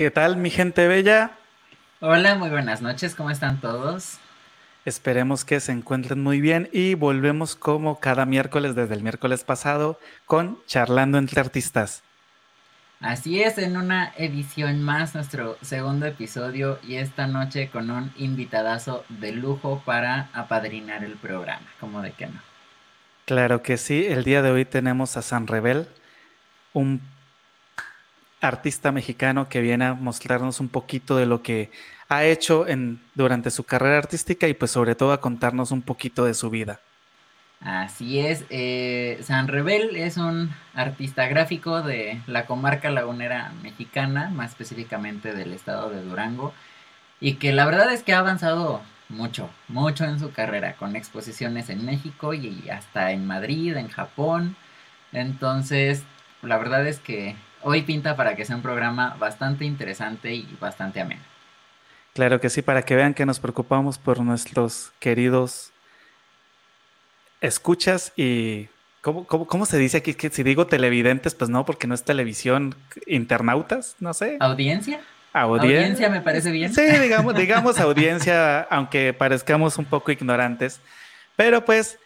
¿Qué tal, mi gente bella? Hola, muy buenas noches, ¿cómo están todos? Esperemos que se encuentren muy bien y volvemos como cada miércoles desde el miércoles pasado con Charlando entre Artistas. Así es, en una edición más, nuestro segundo episodio y esta noche con un invitadazo de lujo para apadrinar el programa, como de que no. Claro que sí, el día de hoy tenemos a San Rebel, un artista mexicano que viene a mostrarnos un poquito de lo que ha hecho durante su carrera artística y pues sobre todo a contarnos un poquito de su vida. Así es, eh, San Rebel es un artista gráfico de la comarca lagunera mexicana, más específicamente del estado de Durango, y que la verdad es que ha avanzado mucho, mucho en su carrera, con exposiciones en México y hasta en Madrid, en Japón. Entonces, la verdad es que hoy pinta para que sea un programa bastante interesante y bastante ameno. Claro que sí, para que vean que nos preocupamos por nuestros queridos escuchas y... ¿Cómo, cómo, se dice aquí? Que si digo televidentes, pues no, porque no es televisión, internautas, no sé. ¿Audiencia? Audiencia, me parece bien. Sí, digamos, digamos audiencia, aunque parezcamos un poco ignorantes. Pero pues,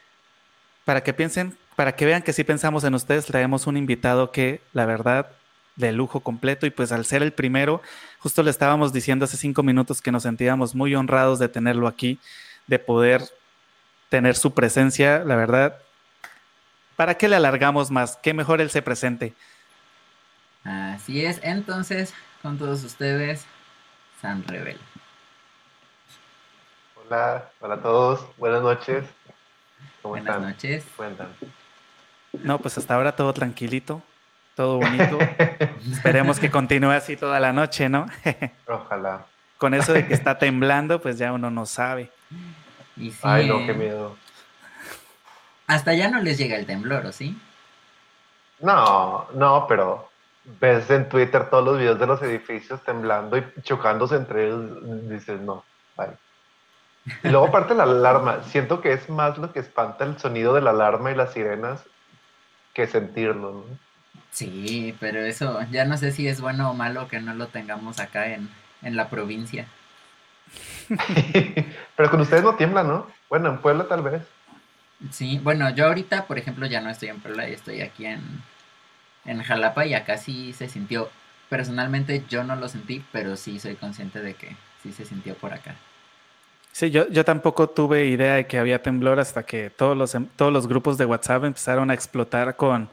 para que piensen, para que vean que sí pensamos en ustedes, traemos un invitado que, la verdad, de lujo completo y pues al ser el primero, justo le estábamos diciendo hace cinco minutos que nos sentíamos muy honrados de tenerlo aquí, de poder tener su presencia, la verdad, ¿para qué le alargamos más? Qué mejor él se presente. Así es, entonces, con todos ustedes, San Rebel. Hola, hola a todos, buenas noches. buenas noches. Cuentan. No, pues hasta ahora todo tranquilito todo bonito. Esperemos que continúe así toda la noche, ¿no? Ojalá. Con eso de que está temblando, pues ya uno no sabe. Ay, no, qué miedo. Hasta allá no les llega el temblor, ¿o sí? No, no, pero ves en Twitter todos los videos de los edificios temblando y chocándose entre ellos, dices, no, vale. Y luego aparte la alarma, siento que es más lo que espanta el sonido de la alarma y las sirenas que sentirlo, ¿no? Sí, pero eso ya no sé si es bueno o malo que no lo tengamos acá en, la provincia. pero con ustedes no tiembla, ¿no? Bueno, en Puebla tal vez. Sí, bueno, yo ahorita, por ejemplo, ya no estoy en Puebla, estoy aquí en, en Jalapa y acá sí se sintió. Personalmente yo no lo sentí, pero sí soy consciente de que sí se sintió por acá. Sí, yo, yo tampoco tuve idea de que había temblor hasta que todos los, todos los grupos de WhatsApp empezaron a explotar con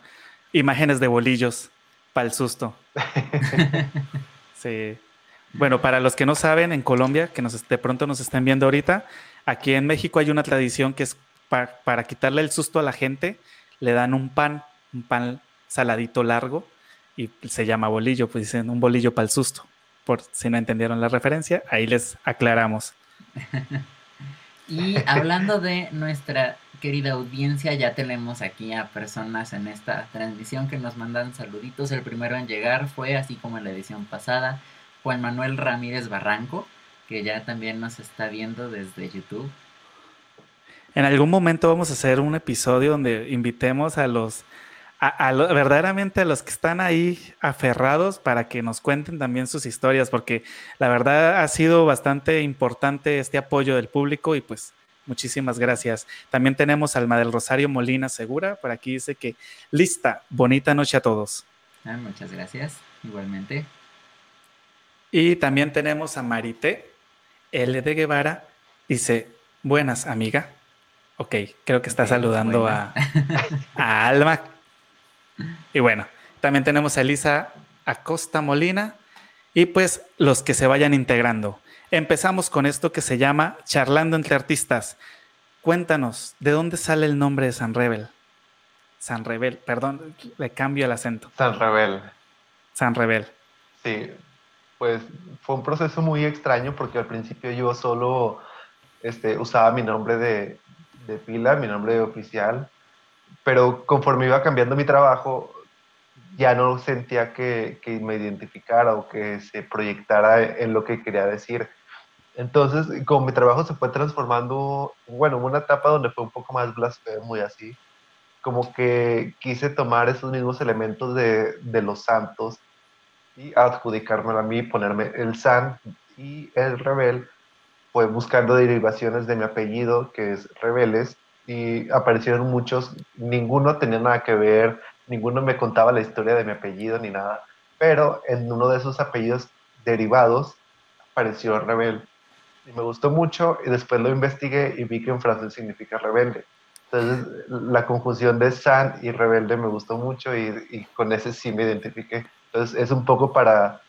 Imágenes de bolillos para el susto. sí. Bueno, para los que no saben, en Colombia, que nos, de pronto nos estén viendo ahorita, aquí en México hay una tradición que es para quitarle el susto a la gente, le dan un pan, un pan saladito largo, y se llama bolillo, pues dicen un bolillo para el susto. Por si no entendieron la referencia, ahí les aclaramos. y hablando de nuestra querida audiencia, ya tenemos aquí a personas en esta transmisión que nos mandan saluditos. El primero en llegar fue, así como en la edición pasada, Juan Manuel Ramírez Barranco, que ya también nos está viendo desde YouTube. En algún momento vamos a hacer un episodio donde invitemos a los, a, verdaderamente a los que están ahí aferrados para que nos cuenten también sus historias, porque la verdad ha sido bastante importante este apoyo del público y pues Muchísimas gracias. También tenemos Alma del Rosario Molina Segura. Por aquí dice que lista. Bonita noche a todos. Ah, muchas gracias. Igualmente. Y también tenemos a Marité L. de Guevara. Dice, buenas, amiga. Ok, creo que está saludando a, a Alma. Y bueno, también tenemos a Elisa Acosta Molina. Y pues los que se vayan integrando. Empezamos con esto que se llama Charlando entre Artistas. Cuéntanos, ¿de dónde sale el nombre de San Rebel? San Rebel, perdón, le cambio el acento. San Rebel. San Rebel. Sí, pues fue un proceso muy extraño porque al principio yo solo este, usaba mi nombre de, pila, mi nombre oficial, pero conforme iba cambiando mi trabajo, ya no sentía que, que, me identificara o que se proyectara en lo que quería decir. Entonces, como mi trabajo se fue transformando, bueno, en una etapa donde fue un poco más blasfemo y así, como que quise tomar esos mismos elementos de, de los santos y adjudicármelo a mí, ponerme el San y el Rebel, fue buscando derivaciones de mi apellido, que es Rebeles, y aparecieron muchos, ninguno tenía nada que ver, ninguno me contaba la historia de mi apellido ni nada, pero en uno de esos apellidos derivados apareció Rebel. Y me gustó mucho y después lo investigué y vi que en francés significa rebelde. Entonces la conjunción de San y rebelde me gustó mucho y, y con ese sí me identifiqué. Entonces es un poco para,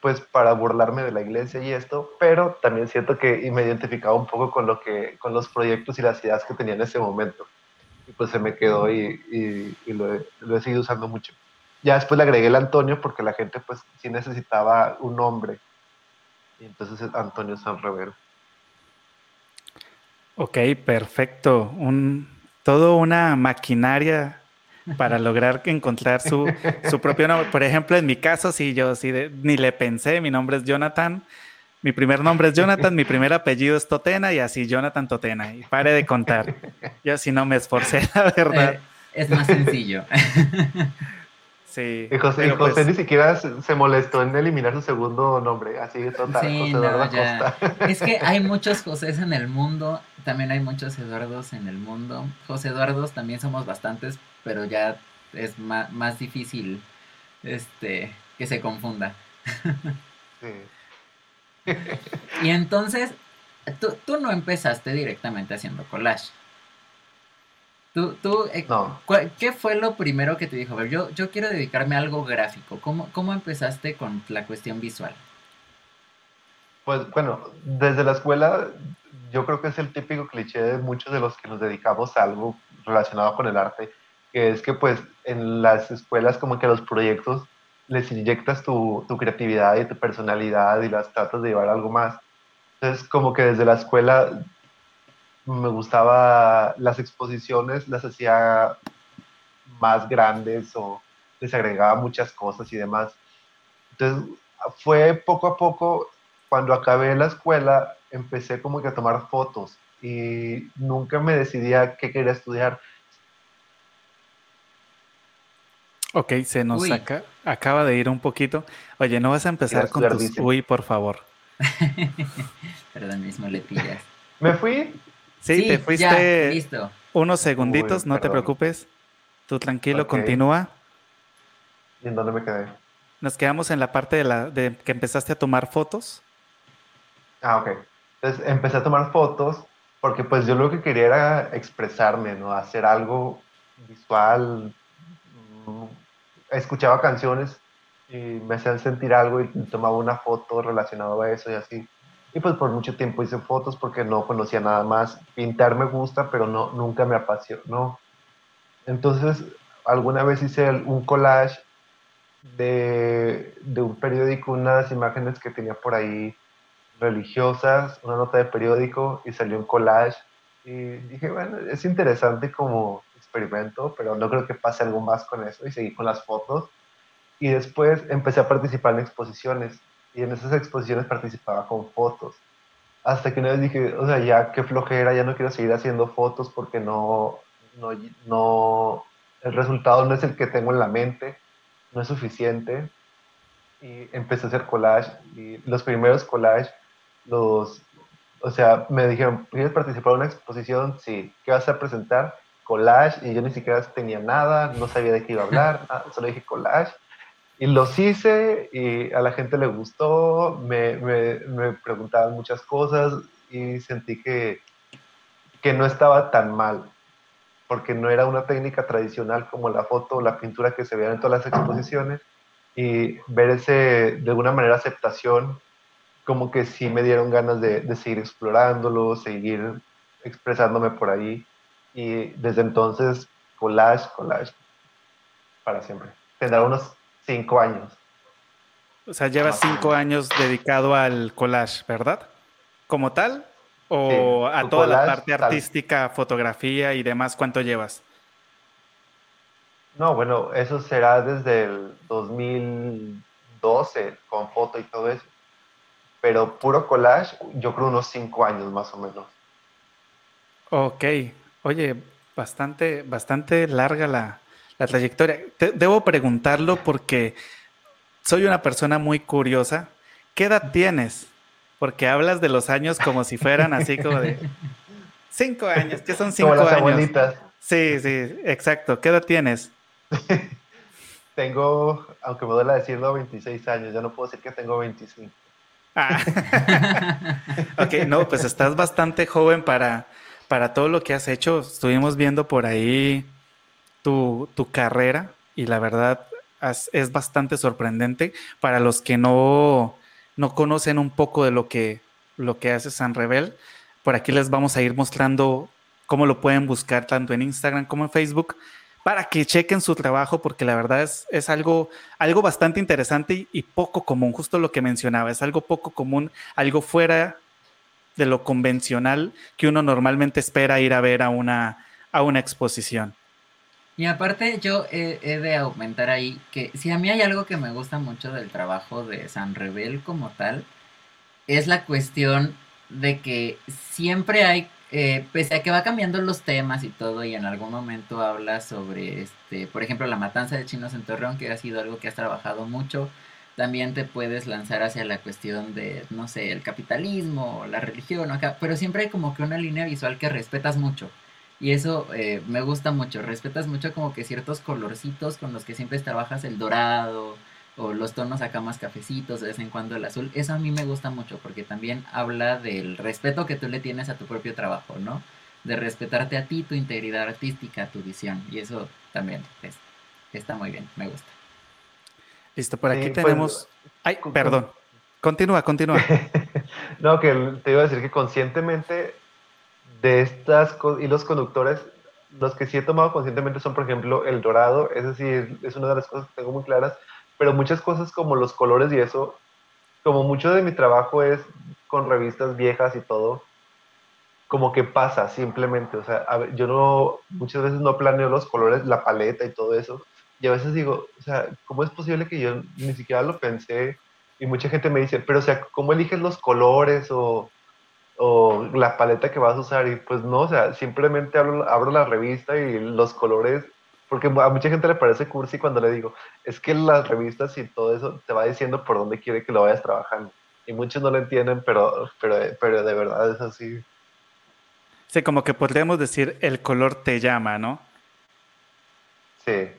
pues para burlarme de la iglesia y esto, pero también siento que me identificaba un poco con lo que, con los proyectos y las ideas que tenía en ese momento. Y pues se me quedó y, lo, he, seguido usando mucho. Ya después le agregué el Antonio porque la gente pues sí necesitaba un nombre. Y entonces es Antonio San Revero. Ok, perfecto. Un, todo una maquinaria para lograr encontrar su, su, propio nombre. Por ejemplo, en mi caso, sí, yo sí, ni le pensé, mi nombre es Jonathan, mi primer nombre es Jonathan, mi primer apellido es Totena y así Jonathan Totena. Y pare de contar. Yo sí no me esforcé, la verdad. Eh, es más sencillo. Sí. Y José, José pues ni siquiera se molestó en eliminar su segundo nombre, así de total. Sí, José Es que hay muchos Josés en el mundo, también hay muchos Eduardos en el mundo. José Eduardos también somos bastantes, pero ya es más, más difícil este que se confunda. Sí. y entonces, tú, tú no empezaste directamente haciendo collage. Tú, tú eh, ¿Qué fue lo primero que te dijo? A ver, yo, yo quiero dedicarme a algo gráfico. ¿Cómo, ¿Cómo empezaste con la cuestión visual? Pues bueno, desde la escuela yo creo que es el típico cliché de muchos de los que nos dedicamos a algo relacionado con el arte, que es que pues en las escuelas como que los proyectos les inyectas tu, tu creatividad y tu personalidad y las tratas de llevar algo más. Entonces como que desde la escuela me gustaba las exposiciones, las hacía más grandes o les agregaba muchas cosas y demás. Entonces, fue poco a poco, cuando acabé la escuela, empecé como que a tomar fotos y nunca me decidía qué quería estudiar. Ok, se nos acaba de ir un poquito. Oye, ¿no vas a empezar con tus uy, por favor? Perdón, mismo le pillas. Me fui Sí, te fuiste listo. unos segunditos, no te preocupes. Tú tranquilo, continúa. ¿Y en dónde me quedé? Nos quedamos en la parte de, la, de que empezaste a tomar fotos. Ah, ok. Entonces empecé a tomar fotos porque pues yo lo que quería era expresarme, ¿no? Hacer algo visual. Escuchaba canciones y me hacían sentir algo y tomaba una foto relacionada a eso y así. Y pues por mucho tiempo hice fotos porque no conocía nada más. Pintar me gusta, pero no, nunca me apasionó. Entonces, alguna vez hice un collage de, de un periódico, unas imágenes que tenía por ahí religiosas, una nota de periódico y salió un collage. Y dije, bueno, es interesante como experimento, pero no creo que pase algo más con eso. Y seguí con las fotos. Y después empecé a participar en exposiciones y en esas exposiciones participaba con fotos. Hasta que una vez dije, o sea, ya qué flojera, ya no quiero seguir haciendo fotos porque no, no, no, el resultado no es el que tengo en la mente, no es suficiente. Y empecé a hacer collage y los primeros collage, los, o sea, me dijeron, ¿quieres participar en una exposición? Sí. ¿Qué vas a presentar? Collage y yo ni siquiera tenía nada, no sabía de qué iba a hablar, solo dije collage. Y los hice y a la gente le gustó, me, me, me preguntaban muchas cosas y sentí que, que no estaba tan mal, porque no era una técnica tradicional como la foto o la pintura que se veían en todas las exposiciones. Y ver ese, de alguna manera, aceptación, como que sí me dieron ganas de, de seguir explorándolo, seguir expresándome por ahí y desde entonces collage, collage, para siempre. Tendrá unos Cinco años. O sea, llevas cinco años dedicado al collage, ¿verdad? ¿Como tal? ¿O a toda la parte artística, fotografía y demás? ¿Cuánto llevas? No, bueno, eso será desde el 2012 con foto y todo eso. Pero puro collage, yo creo unos cinco años más o menos. Ok. Oye, bastante, bastante larga la, la trayectoria. debo preguntarlo porque soy una persona muy curiosa. ¿Qué edad tienes? Porque hablas de los años como si fueran así como de cinco años. ¿Qué son cinco como las años? Abuelitas. Sí, sí, exacto. ¿Qué edad tienes? tengo, aunque me duele decirlo, 26 años. Ya no puedo decir que tengo 25. Ah. ok, no, pues estás bastante joven para, para todo lo que has hecho. Estuvimos viendo por ahí tu, tu carrera y la verdad es, bastante sorprendente para los que no, no conocen un poco de lo que, lo que hace San Rebel. Por aquí les vamos a ir mostrando cómo lo pueden buscar tanto en Instagram como en Facebook para que chequen su trabajo porque la verdad es, es algo, algo bastante interesante y, poco común, justo lo que mencionaba, es algo poco común, algo fuera de lo convencional que uno normalmente espera ir a ver a una, a una exposición. Y aparte yo he, de aumentar ahí que si a mí hay algo que me gusta mucho del trabajo de San Rebel como tal, es la cuestión de que siempre hay, eh, pese a que va cambiando los temas y todo, y en algún momento habla sobre, este, por ejemplo, la matanza de chinos en Torreón, que ha sido algo que has trabajado mucho, también te puedes lanzar hacia la cuestión de, no sé, el capitalismo, la religión, acá, pero siempre hay como que una línea visual que respetas mucho. Y eso eh, me gusta mucho. Respetas mucho como que ciertos colorcitos con los que siempre trabajas el dorado o los tonos acá más cafecitos, de vez en cuando el azul. Eso a mí me gusta mucho porque también habla del respeto que tú le tienes a tu propio trabajo, ¿no? De respetarte a ti, tu integridad artística, tu visión. Y eso también está muy bien, me gusta. Listo, por aquí pues, tenemos... Ay, perdón. Continúa, continúa. no, que te iba a decir que conscientemente de estas y los conductores, los que sí he tomado conscientemente son, por ejemplo, el dorado, es decir, es una de las cosas que tengo muy claras, pero muchas cosas como los colores y eso, como mucho de mi trabajo es con revistas viejas y todo, como que pasa simplemente, o sea, yo no, muchas veces no planeo los colores, la paleta y todo eso, y a veces digo, o sea, ¿cómo es posible que yo ni siquiera lo pensé? Y mucha gente me dice, pero o sea, ¿cómo eliges los colores o o la paleta que vas a usar y pues no, o sea, simplemente abro, la revista y los colores, porque a mucha gente le parece cursi cuando le digo, es que las revistas y todo eso te va diciendo por dónde quiere que lo vayas trabajando. Y muchos no lo entienden, pero, pero, pero de verdad es así. Sí, como que podríamos decir el color te llama, ¿no? Sí.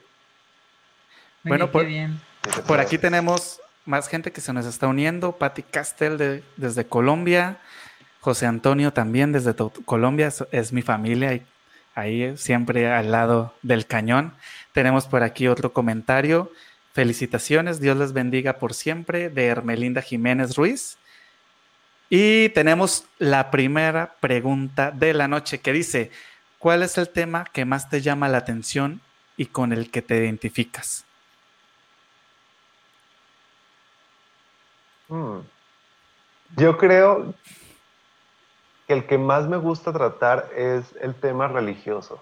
Bueno, por, bien. por aquí tenemos más gente que se nos está uniendo. Patti Castel de, desde Colombia. José Antonio también desde Colombia, es, mi familia y ahí siempre al lado del cañón. Tenemos por aquí otro comentario. Felicitaciones, Dios les bendiga por siempre, de Hermelinda Jiménez Ruiz. Y tenemos la primera pregunta de la noche que dice, ¿cuál es el tema que más te llama la atención y con el que te identificas? Hmm. Yo creo el que más me gusta tratar es el tema religioso.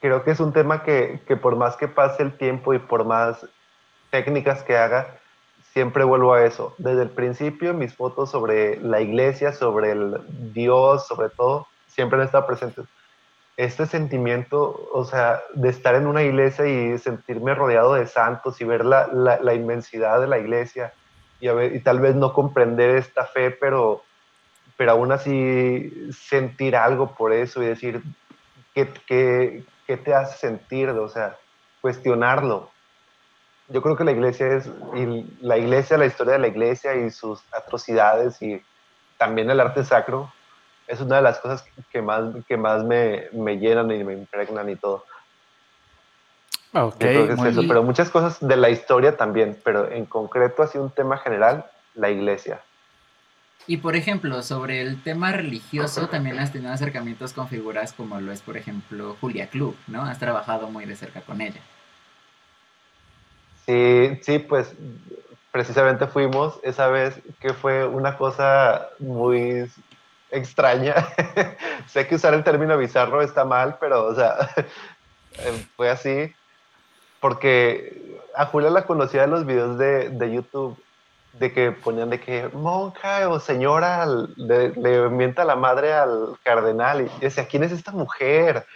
Creo que es un tema que, que por más que pase el tiempo y por más técnicas que haga, siempre vuelvo a eso. Desde el principio, mis fotos sobre la iglesia, sobre el Dios, sobre todo, siempre han estado presentes. Este sentimiento, o sea, de estar en una iglesia y sentirme rodeado de santos y ver la, la inmensidad de la iglesia y, tal vez no comprender esta fe, pero pero aún así sentir algo por eso y decir, ¿qué, qué, qué te hace sentir? O sea, cuestionarlo. Yo creo que la iglesia es, y la iglesia, la historia de la iglesia y sus atrocidades y también el arte sacro, es una de las cosas que más, que más me, me llenan y me impregnan y todo. Ok, pero muchas cosas de la historia también, pero en concreto así un tema general, la iglesia. Y por ejemplo, sobre el tema religioso, también has tenido acercamientos con figuras como lo es, por ejemplo, Julia Club, ¿no? Has trabajado muy de cerca con ella. Sí, sí, pues precisamente fuimos esa vez que fue una cosa muy extraña. sé que usar el término bizarro está mal, pero, o sea, fue así. Porque a Julia la conocía de los videos de, de YouTube de que ponían de que monja o señora le, le mienta la madre al cardenal y decía, ¿quién es esta mujer?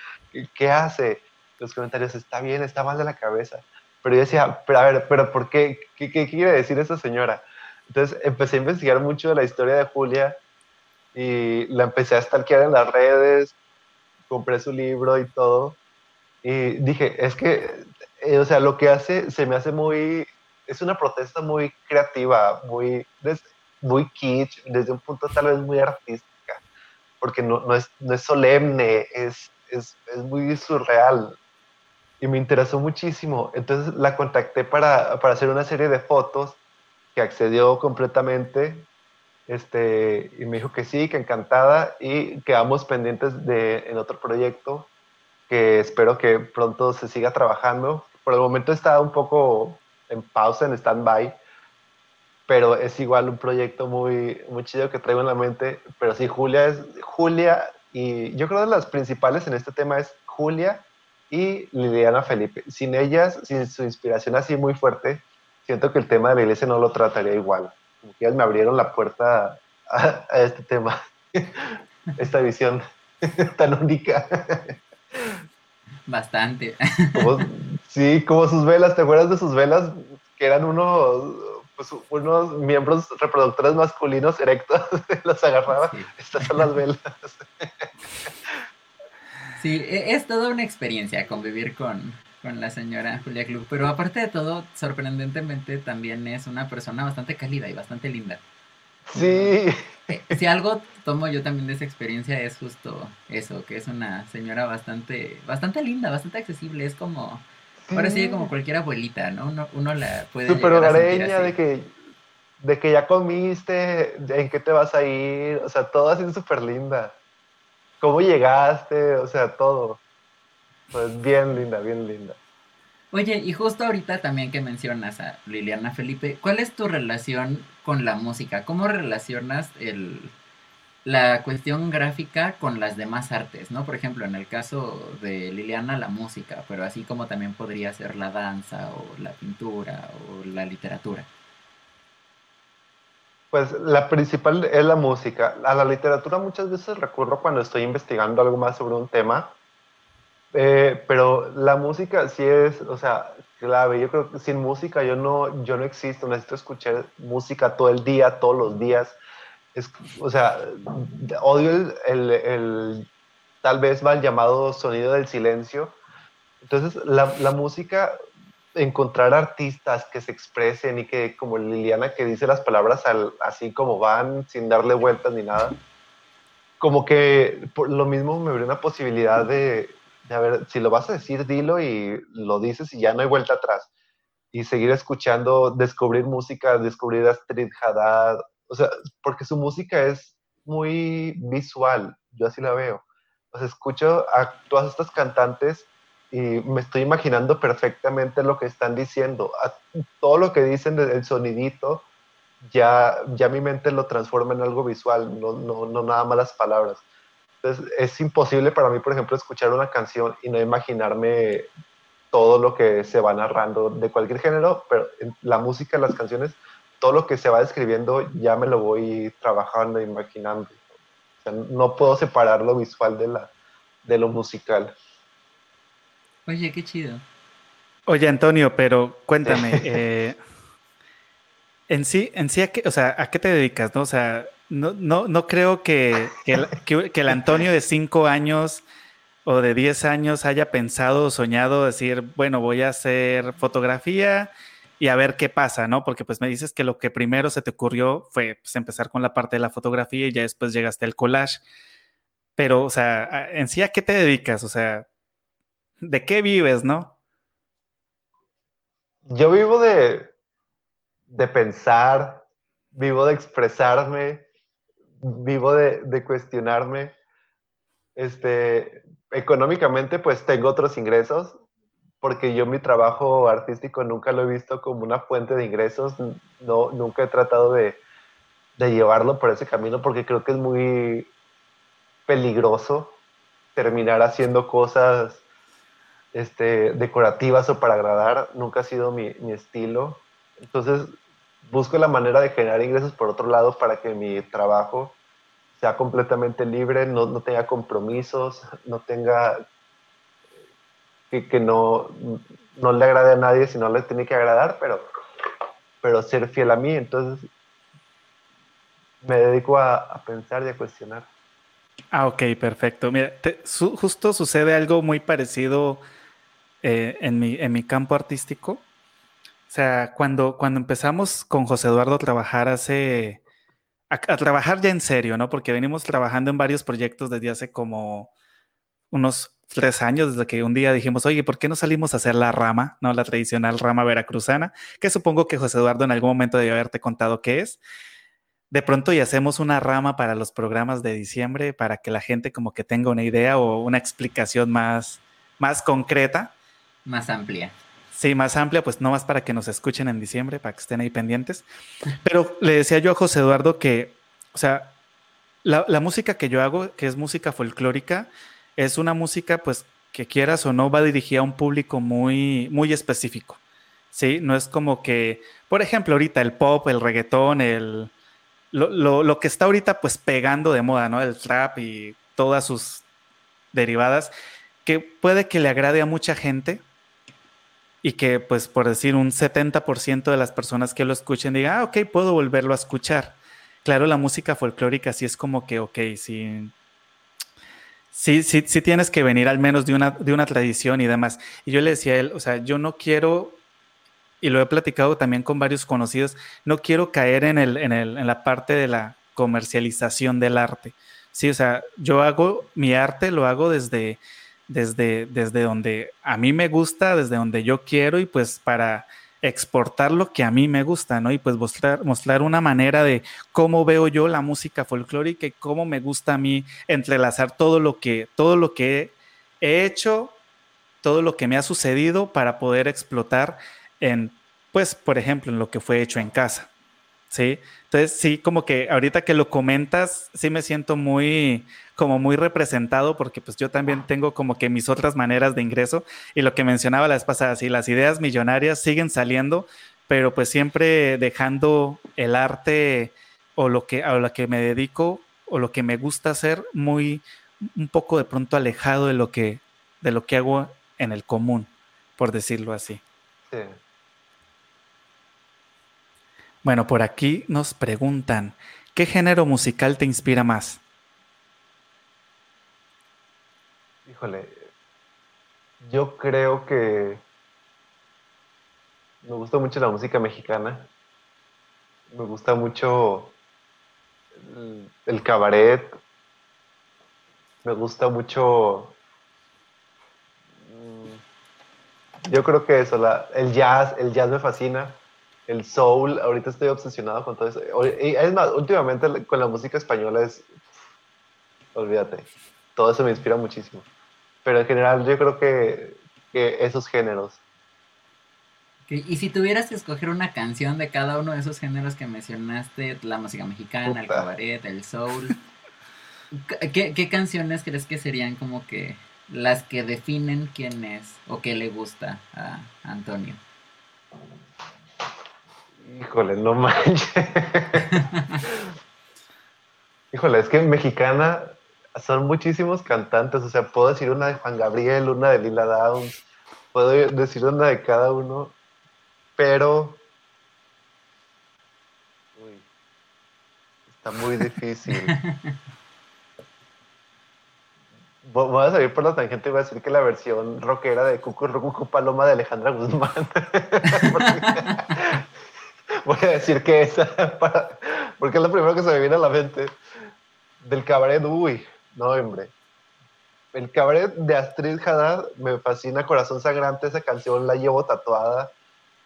¿Qué hace? Los comentarios, está bien, está mal de la cabeza. Pero yo decía, pero a ver, pero ¿por qué? ¿Qué, quiere decir esa señora? Entonces empecé a investigar mucho de la historia de Julia y la empecé a stalkear en las redes, compré su libro y todo. Y dije, es que, eh, o sea, lo que hace se me hace muy, es una protesta muy creativa, muy, muy kitsch, desde un punto tal vez muy artística, porque no, no, es, no es solemne, es, es, es muy surreal. Y me interesó muchísimo. Entonces la contacté para, para hacer una serie de fotos que accedió completamente este, y me dijo que sí, que encantada y quedamos pendientes de en otro proyecto que espero que pronto se siga trabajando. Por el momento está un poco en pausa, en stand-by, pero es igual un proyecto muy, muy chido que traigo en la mente. Pero sí, Julia es Julia y yo creo que las principales en este tema es Julia y Liliana Felipe. Sin ellas, sin su inspiración así muy fuerte, siento que el tema de la iglesia no lo trataría igual. Como que ellas me abrieron la puerta a, este tema, esta visión tan única. Bastante. Sí, como sus velas, ¿te acuerdas de sus velas? Que eran unos, pues, unos miembros reproductores masculinos erectos, los agarraba. Estas son las velas. Sí, e, es toda una experiencia convivir con, con la señora Julia Club. Pero aparte de todo, sorprendentemente también es una persona bastante cálida y bastante linda. Sí. Eh, si algo tomo yo también de esa experiencia es justo eso, que es una señora bastante, bastante linda, bastante accesible. Es como, ahora sí, como cualquier abuelita, ¿no? Uno, uno la puede. Súper hogareña de que, de que ya comiste, en qué te vas a ir, o sea, todo así súper linda. ¿Cómo llegaste? O sea, todo. Pues bien linda, bien linda. Oye, y justo ahorita también que mencionas a Liliana Felipe, ¿cuál es tu relación con la música? ¿Cómo relacionas el, la cuestión gráfica con las demás artes, ¿no? Por ejemplo, en el caso de Liliana, la música, pero así como también podría ser la danza o la pintura o la literatura. Pues la principal es la música. A la literatura muchas veces recurro cuando estoy investigando algo más sobre un tema eh, pero la música sí es, o sea, clave. Yo creo que sin música yo no, yo no existo. Necesito escuchar música todo el día, todos los días. Es, o sea, odio el, el, tal vez mal llamado sonido del silencio. Entonces, la, música, encontrar artistas que se expresen y que, como Liliana, que dice las palabras al, así como van, sin darle vueltas ni nada, como que por lo mismo me abrió una posibilidad de, a ver, si lo vas a decir, dilo y lo dices y ya no hay vuelta atrás. Y seguir escuchando, descubrir música, descubrir Astrid Haddad, o sea, porque su música es muy visual, yo así la veo. O sea, escucho a todas estas cantantes y me estoy imaginando perfectamente lo que están diciendo. todo lo que dicen del sonidito, ya, ya mi mente lo transforma en algo visual, no, no, no nada más las palabras. Entonces es imposible para mí, por ejemplo, escuchar una canción y no imaginarme todo lo que se va narrando de cualquier género, pero la música, las canciones, todo lo que se va describiendo ya me lo voy trabajando, imaginando. O sea, no puedo separar lo visual de, la, de lo musical. Oye, qué chido. Oye, Antonio, pero cuéntame, eh, en sí, en sí, ¿a qué, o sea, ¿a qué te dedicas? No? O sea, no, no, no creo que, el, Antonio de cinco años o de 10 años haya pensado o soñado decir, bueno, voy a hacer fotografía y a ver qué pasa, ¿no? Porque pues me dices que lo que primero se te ocurrió fue pues, empezar con la parte de la fotografía y ya después llegaste al collage. Pero, o sea, en sí, ¿a qué te dedicas? O sea, ¿de qué vives, no? Yo vivo de, de pensar, vivo de expresarme, vivo de, cuestionarme. Este, económicamente, pues tengo otros ingresos, porque yo mi trabajo artístico nunca lo he visto como una fuente de ingresos, no, nunca he tratado de, llevarlo por ese camino, porque creo que es muy peligroso terminar haciendo cosas este, decorativas o para agradar, nunca ha sido mi, mi estilo. Entonces, busco la manera de generar ingresos por otro lado para que mi trabajo sea completamente libre, no, no tenga compromisos, no tenga que, no, no le agrade a nadie si no le tiene que agradar, pero, pero ser fiel a mí. Entonces me dedico a, pensar y a cuestionar. Ah, ok, perfecto. Mira, justo sucede algo muy parecido eh, en, mi, en mi campo artístico. O sea, cuando, cuando empezamos con José Eduardo a trabajar hace, a, trabajar ya en serio, ¿no? Porque venimos trabajando en varios proyectos desde hace como unos tres años, desde que un día dijimos, oye, ¿por qué no salimos a hacer la rama, ¿no? La tradicional rama veracruzana, que supongo que José Eduardo en algún momento debe haberte contado qué es de pronto y hacemos una rama para los programas de diciembre para que la gente como que tenga una idea o una explicación más, más concreta. Más amplia. Sí, más amplia, pues no más para que nos escuchen en diciembre, para que estén ahí pendientes. Pero le decía yo a José Eduardo que, o sea, la, la música que yo hago, que es música folclórica, es una música pues que quieras o no va dirigida a un público muy, muy específico. Sí, no es como que, por ejemplo, ahorita el pop, el reggaetón, el, lo, que está ahorita pues pegando de moda, ¿no? El trap y todas sus derivadas, que puede que le agrade a mucha gente y que pues por decir un 70% de las personas que lo escuchen digan, ah, ok, puedo volverlo a escuchar. Claro, la música folclórica sí es como que, ok, sí, sí, sí, sí tienes que venir al menos de una, de una tradición y demás. Y yo le decía a él, o sea, yo no quiero y lo he platicado también con varios conocidos, no quiero caer en, el, en, el, en la parte de la comercialización del arte. Sí, o sea, yo hago mi arte, lo hago desde, desde, desde donde a mí me gusta, desde donde yo quiero y pues para exportar lo que a mí me gusta, ¿no? Y pues mostrar, mostrar una manera de cómo veo yo la música folclórica y cómo me gusta a mí entrelazar todo lo que, todo lo que he hecho, todo lo que me ha sucedido para poder explotar en, pues, por ejemplo, en lo que fue hecho en casa. ¿Sí? Entonces, sí, como que ahorita que lo comentas, sí me siento muy, como muy representado porque pues yo también tengo como que mis otras maneras de ingreso y lo que mencionaba la vez pasada, sí, las ideas millonarias siguen saliendo, pero pues siempre dejando el arte o lo que, a lo que me dedico o lo que me gusta hacer muy, un poco de pronto alejado de lo que, de lo que hago en el común, por decirlo así. Sí. Bueno, por aquí nos preguntan, ¿qué género musical te inspira más? Híjole, yo creo que me gusta mucho la música mexicana. Me gusta mucho el, cabaret. Me gusta mucho... Mm, yo creo que eso, el jazz, el jazz me fascina el soul, ahorita estoy obsesionado con todo eso. Es más, últimamente con la música española es, olvídate, todo eso me inspira muchísimo. Pero en general yo creo que, esos géneros. Y si tuvieras que escoger una canción de cada uno de esos géneros que mencionaste, la música mexicana, el cabaret, el soul, ¿qué, ¿qué canciones crees que serían como que las que definen quién es o qué le gusta a Antonio? Híjole, no manches. Híjole, es que en mexicana son muchísimos cantantes. O sea, puedo decir una de Juan Gabriel, una de Lila Downs, puedo decir una de cada uno, pero. Uy, está muy difícil. Voy a salir por la tangente y voy a decir que la versión rockera de Cucu Cucu Paloma de Alejandra Guzmán. voy a decir que esa, porque es lo primero que se me viene a la mente. Del cabaret, uy, no, hombre. El cabaret de Astrid Haddad me fascina, Corazón Sangrante, esa canción la llevo tatuada,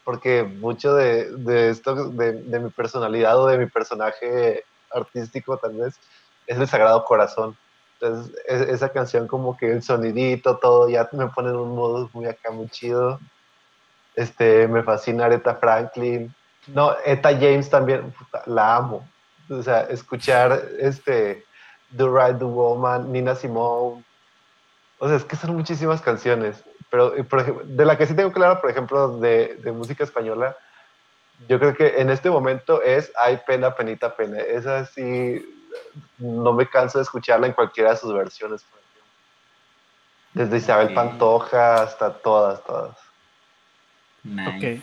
porque mucho de, de esto, de, de, mi personalidad o de mi personaje artístico tal vez, es el Sagrado Corazón. Entonces, esa canción como que el sonidito, todo, ya me pone en un modo muy acá, muy chido. Este, me fascina Aretha Franklin, no, Eta James también, la amo. O sea, escuchar este The Right the Woman, Nina Simone. O sea, es que son muchísimas canciones. Pero, por ejemplo, de la que sí tengo claro, por ejemplo, de, de, música española, yo creo que en este momento es Hay pena, penita, pena. Esa sí, no me canso de escucharla en cualquiera de sus versiones. Desde Isabel Pantoja hasta todas, todas. Ok.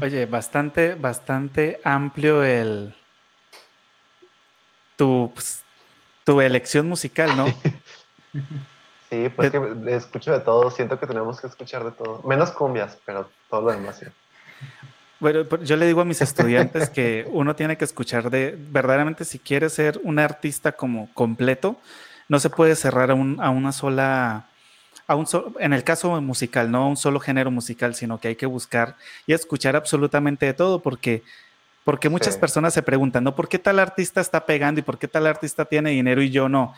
Oye, bastante, bastante amplio el tu, pues, tu elección musical, ¿no? sí, pues que escucho de todo, siento que tenemos que escuchar de todo, menos cumbias, pero todo lo demás sí. Bueno, yo le digo a mis estudiantes que uno tiene que escuchar de, verdaderamente si quiere ser un artista como completo, no se puede cerrar a, a una sola, a un en el caso musical, no a un solo género musical, sino que hay que buscar y escuchar absolutamente de todo, porque, porque muchas personas se preguntan, ¿no? ¿Por qué tal artista está pegando y por qué tal artista tiene dinero y yo no?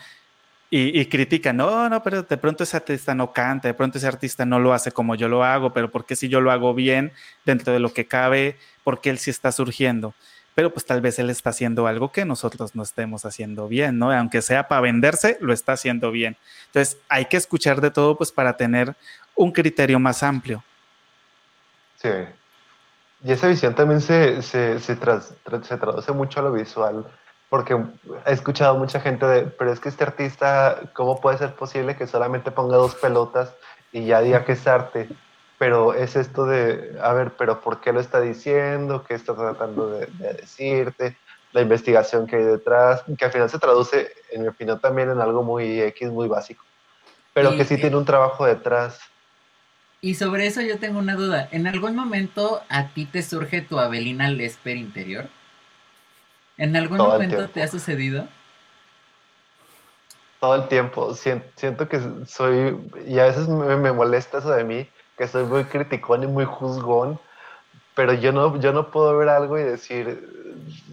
Y, critican, no, no, pero de pronto ese artista no canta, de pronto ese artista no lo hace como yo lo hago, pero ¿por qué si yo lo hago bien dentro de lo que cabe? ¿Por qué él sí está surgiendo? Pero pues tal vez él está haciendo algo que nosotros no estemos haciendo bien, ¿no? Aunque sea para venderse, lo está haciendo bien. Entonces hay que escuchar de todo pues para tener un criterio más amplio. Sí. Y esa visión también se, se, se, se traduce mucho a lo visual porque he escuchado mucha gente de, pero es que este artista, ¿cómo puede ser posible que solamente ponga dos pelotas y ya diga que es arte? Pero es esto de, a ver, pero ¿por qué lo está diciendo? ¿Qué está tratando de, decirte? La investigación que hay detrás, que al final se traduce, en mi opinión, también en algo muy X, muy básico, pero que sí tiene un trabajo detrás. Y sobre eso yo tengo una duda. ¿En algún momento a ti te surge tu Abelina Lesper interior? ¿En algún momento te ha sucedido? Todo el tiempo. Siento que soy, y a veces me, molesta eso de mí, que soy muy criticón y muy juzgón, pero yo no, yo no puedo ver algo y decir,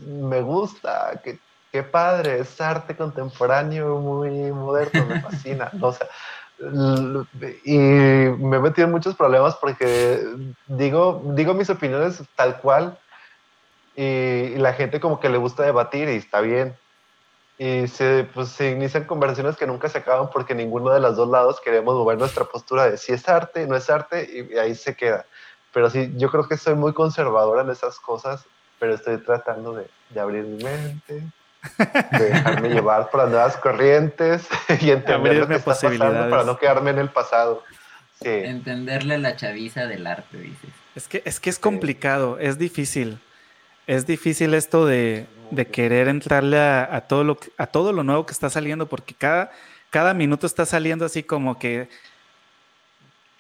me gusta, que, qué padre, es arte contemporáneo muy moderno, me fascina. o sea, y me he metido en muchos problemas porque digo, digo mis opiniones tal cual y, la gente como que le gusta debatir y está bien. Y se, pues, se inician conversaciones que nunca se acaban porque ninguno de los dos lados queremos mover nuestra postura de si es arte, no es arte, y, ahí se queda. Pero sí, yo creo que soy muy conservadora en esas cosas, pero estoy tratando de, de abrir mi mente, de dejarme llevar por las nuevas corrientes y entender lo que está pasando para no quedarme en el pasado. Sí. Entenderle la chaviza del arte, dices. Es que es, que es complicado, es difícil es difícil esto de, querer entrarle a, todo lo, a todo lo nuevo que está saliendo, porque cada, cada minuto está saliendo así como que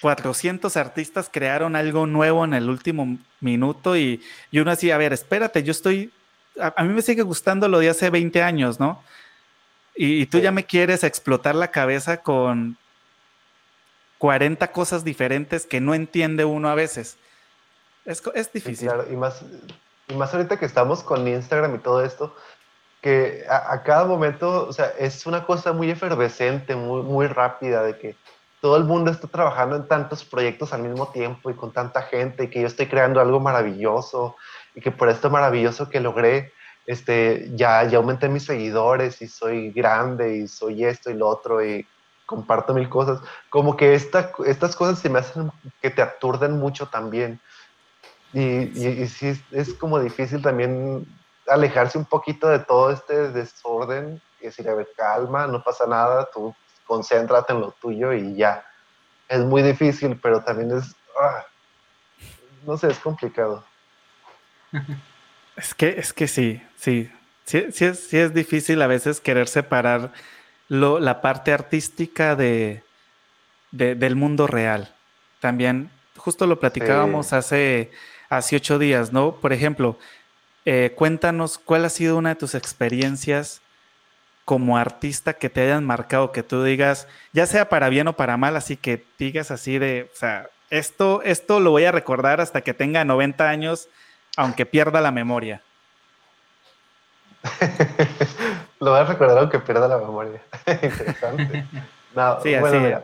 400 artistas crearon algo nuevo en el último minuto y, uno así, a ver, espérate, yo estoy, a, mí me sigue gustando lo de hace 20 años, ¿no? Y, tú ya me quieres explotar la cabeza con 40 cosas diferentes que no entiende uno a veces. Es, es difícil. claro, y más, y más ahorita que estamos con Instagram y todo esto, que a, cada momento, o sea, es una cosa muy efervescente, muy, muy rápida, de que todo el mundo está trabajando en tantos proyectos al mismo tiempo y con tanta gente, y que yo estoy creando algo maravilloso, y que por esto maravilloso que logré, este, ya, ya aumenté mis seguidores y soy grande y soy esto y lo otro y comparto mil cosas. Como que esta, estas cosas se me hacen que te aturden mucho también. Y, y, sí, es como difícil también alejarse un poquito de todo este desorden y decir, a ver, calma, no pasa nada, tú concéntrate en lo tuyo y ya. Es muy difícil, pero también es, ah, no sé, es complicado. Es que, es que sí, sí, sí, sí es, sí es difícil a veces querer separar lo, la parte artística de, del mundo real. También, justo lo platicábamos hace hace ocho días, ¿no? Por ejemplo, eh, cuéntanos cuál ha sido una de tus experiencias como artista que te hayan marcado, que tú digas, ya sea para bien o para mal, así que digas así de, o sea, esto, esto lo voy a recordar hasta que tenga 90 años, aunque pierda la memoria. lo voy a recordar aunque pierda la memoria. Interesante. No, sí, bueno,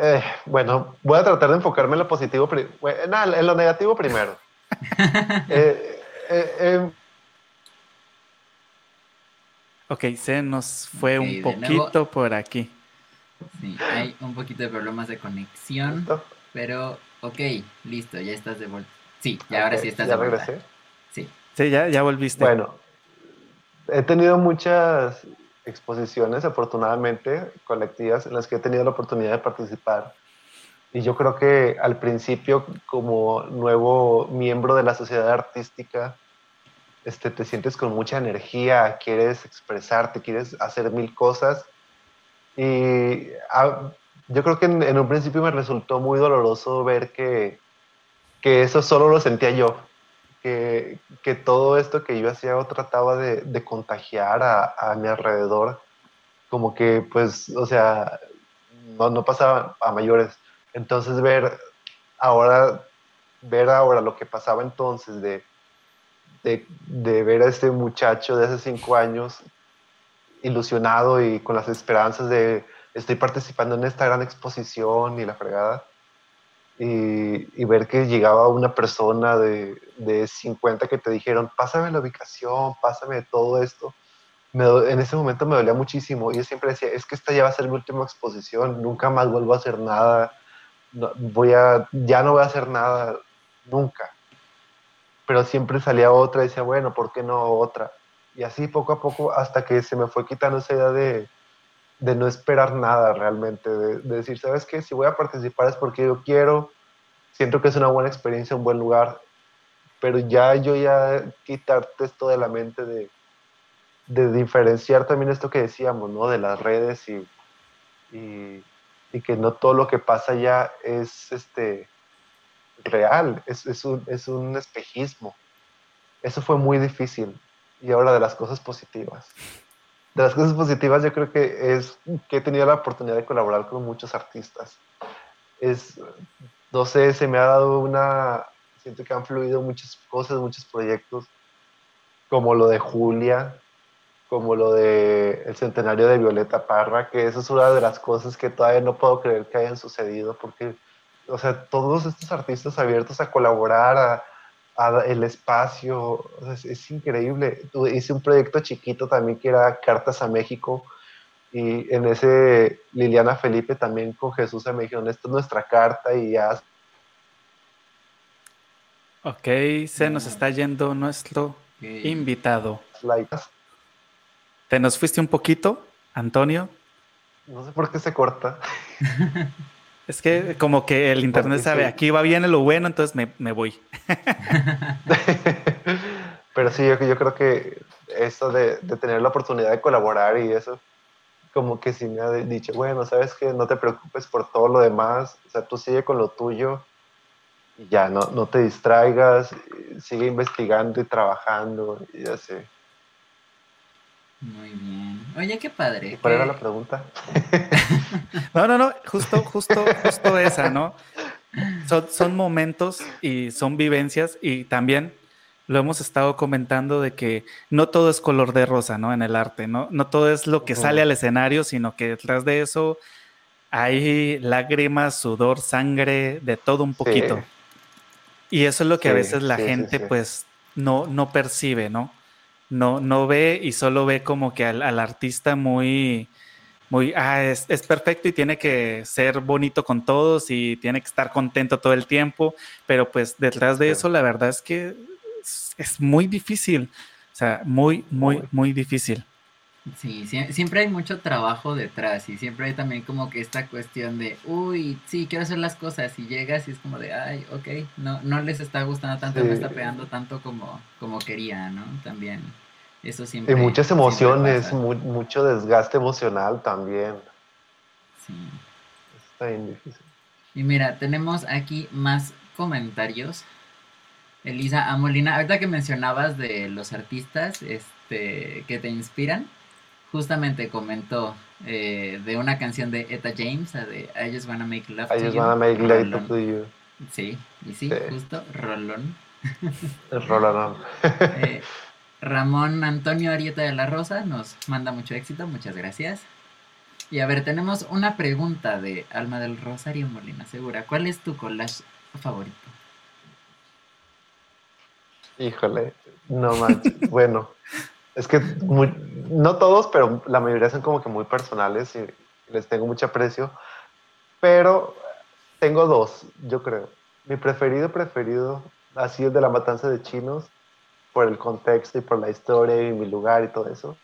eh, bueno, voy a tratar de enfocarme en lo positivo, en lo negativo primero. Eh, eh, ok, se nos fue un poquito por aquí. Sí, hay un poquito de problemas de conexión, pero ok, listo, ya estás de vuelta. Sí, ya ahora sí estás de vuelta. Sí. Sí, ya, ya volviste. Bueno, he tenido muchas exposiciones, afortunadamente, colectivas, en las que he tenido la oportunidad de participar. Y yo creo que al principio, como nuevo miembro de la sociedad artística, este, te sientes con mucha energía, quieres expresarte, quieres hacer mil cosas. Y ah, yo creo que en, un principio me resultó muy doloroso ver que, que eso solo lo sentía yo, que, que, todo esto que yo hacía o trataba de, de contagiar a, a, mi alrededor, como que pues, o sea, no, no pasaba a mayores. Entonces ver ahora, ver ahora lo que pasaba entonces de, de, de ver a este muchacho de hace cinco años ilusionado y con las esperanzas de estoy participando en esta gran exposición y la fregada, y, ver que llegaba una persona de, de, 50 que te dijeron, pásame la ubicación, pásame todo esto. en ese momento me dolía muchísimo. Y yo siempre decía, es que esta ya va a ser mi última exposición, nunca más vuelvo a hacer nada, voy a, ya no voy a hacer nada, nunca. Pero siempre salía otra decía, bueno, ¿por qué no otra? Y así poco a poco, hasta que se me fue quitando esa idea de, de no esperar nada realmente, de, decir, ¿sabes qué? Si voy a participar es porque yo quiero, siento que es una buena experiencia, un buen lugar, pero ya yo ya quitarte esto de la mente de, de diferenciar también esto que decíamos, ¿no? De las redes y, y, que no todo lo que pasa ya es este, real, es, es, un, es un espejismo. Eso fue muy difícil. Y ahora de las cosas positivas de las cosas positivas yo creo que es que he tenido la oportunidad de colaborar con muchos artistas. Es, no sé, se me ha dado una, siento que han fluido muchas cosas, muchos proyectos, como lo de Julia, como lo de el centenario de Violeta Parra, que eso es una de las cosas que todavía no puedo creer que hayan sucedido, porque, o sea, todos estos artistas abiertos a colaborar, a, el espacio, es, increíble. Hice un proyecto chiquito también que era Cartas a México y en ese Liliana Felipe también con Jesús me dijeron, esta es nuestra carta y ya. Ok, se nos está yendo nuestro invitado. ¿Te nos fuiste un poquito, Antonio? No sé por qué se corta. Es que como que el internet sabe, aquí va bien lo bueno, entonces me, voy. Pero sí, yo, yo creo que eso de, tener la oportunidad de colaborar y eso, como que sí me ha dicho, bueno, sabes que no te preocupes por todo lo demás, o sea, tú sigue con lo tuyo y ya, no, no te distraigas, sigue investigando y trabajando y ya sé. Muy bien. Oye, qué padre. ¿Cuál era la pregunta? no, no, no, justo, justo, justo esa, ¿no? Son, son momentos y son vivencias y también lo hemos estado comentando de que no todo es color de rosa, ¿no? En el arte, ¿no? No todo es lo que sale al escenario, sino que detrás de eso hay lágrimas, sudor, sangre, de todo un poquito. Y eso es lo que a veces la gente pues no, no percibe, ¿no? No, no ve y solo ve como que al, artista muy, muy, ah, es, perfecto y tiene que ser bonito con todos y tiene que estar contento todo el tiempo, pero pues detrás de eso la verdad es que es, muy difícil, o sea, muy, muy, muy difícil. Sí, siempre hay mucho trabajo detrás y siempre hay también como que esta cuestión de, uy, sí, quiero hacer las cosas y llegas y es como de, ay, ok, no, no les está gustando tanto, no está pegando tanto como, como quería, ¿no? También eso siempre. Y muchas emociones, mucho desgaste emocional también. Sí. Está bien difícil. Y mira, tenemos aquí más comentarios. Elisa Amolina, ahorita que mencionabas de los artistas este, que te inspiran, justamente comentó eh, de una canción de Etta James, de I Just Wanna Make Love I Just Wanna Make Love to You. Sí, y sí, justo, Rolón. Rolón. eh, Ramón Antonio Arieta de la Rosa nos manda mucho éxito, muchas gracias. Y a ver, tenemos una pregunta de Alma del Rosario Molina Segura. ¿Cuál es tu collage favorito? Híjole, no manches. bueno, es que no todos, pero la mayoría son como que muy personales y les tengo mucho aprecio. Pero tengo dos, yo creo. Mi preferido, preferido, así es de la matanza de chinos, por el contexto y por la historia y mi lugar y todo eso.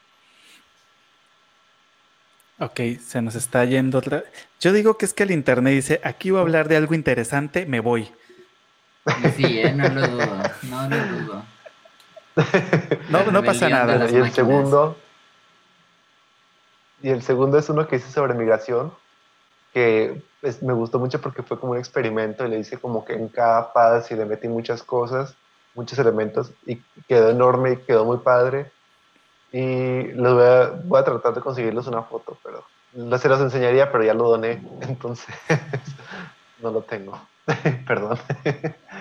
Ok, se nos está yendo otra. Yo digo que es que el internet dice, aquí voy a hablar de algo interesante, me voy. Sí, ¿eh? no lo dudo, no lo dudo. No, no pasa nada. Y el segundo, y el segundo es uno que hice sobre migración, que me gustó mucho porque fue como un experimento y le hice como que en cada paz y le metí muchas cosas, muchos elementos y quedó enorme y quedó muy padre. Y los voy a, voy a tratar de conseguirles una foto, pero se los enseñaría, pero ya lo doné, entonces no lo tengo. Perdón.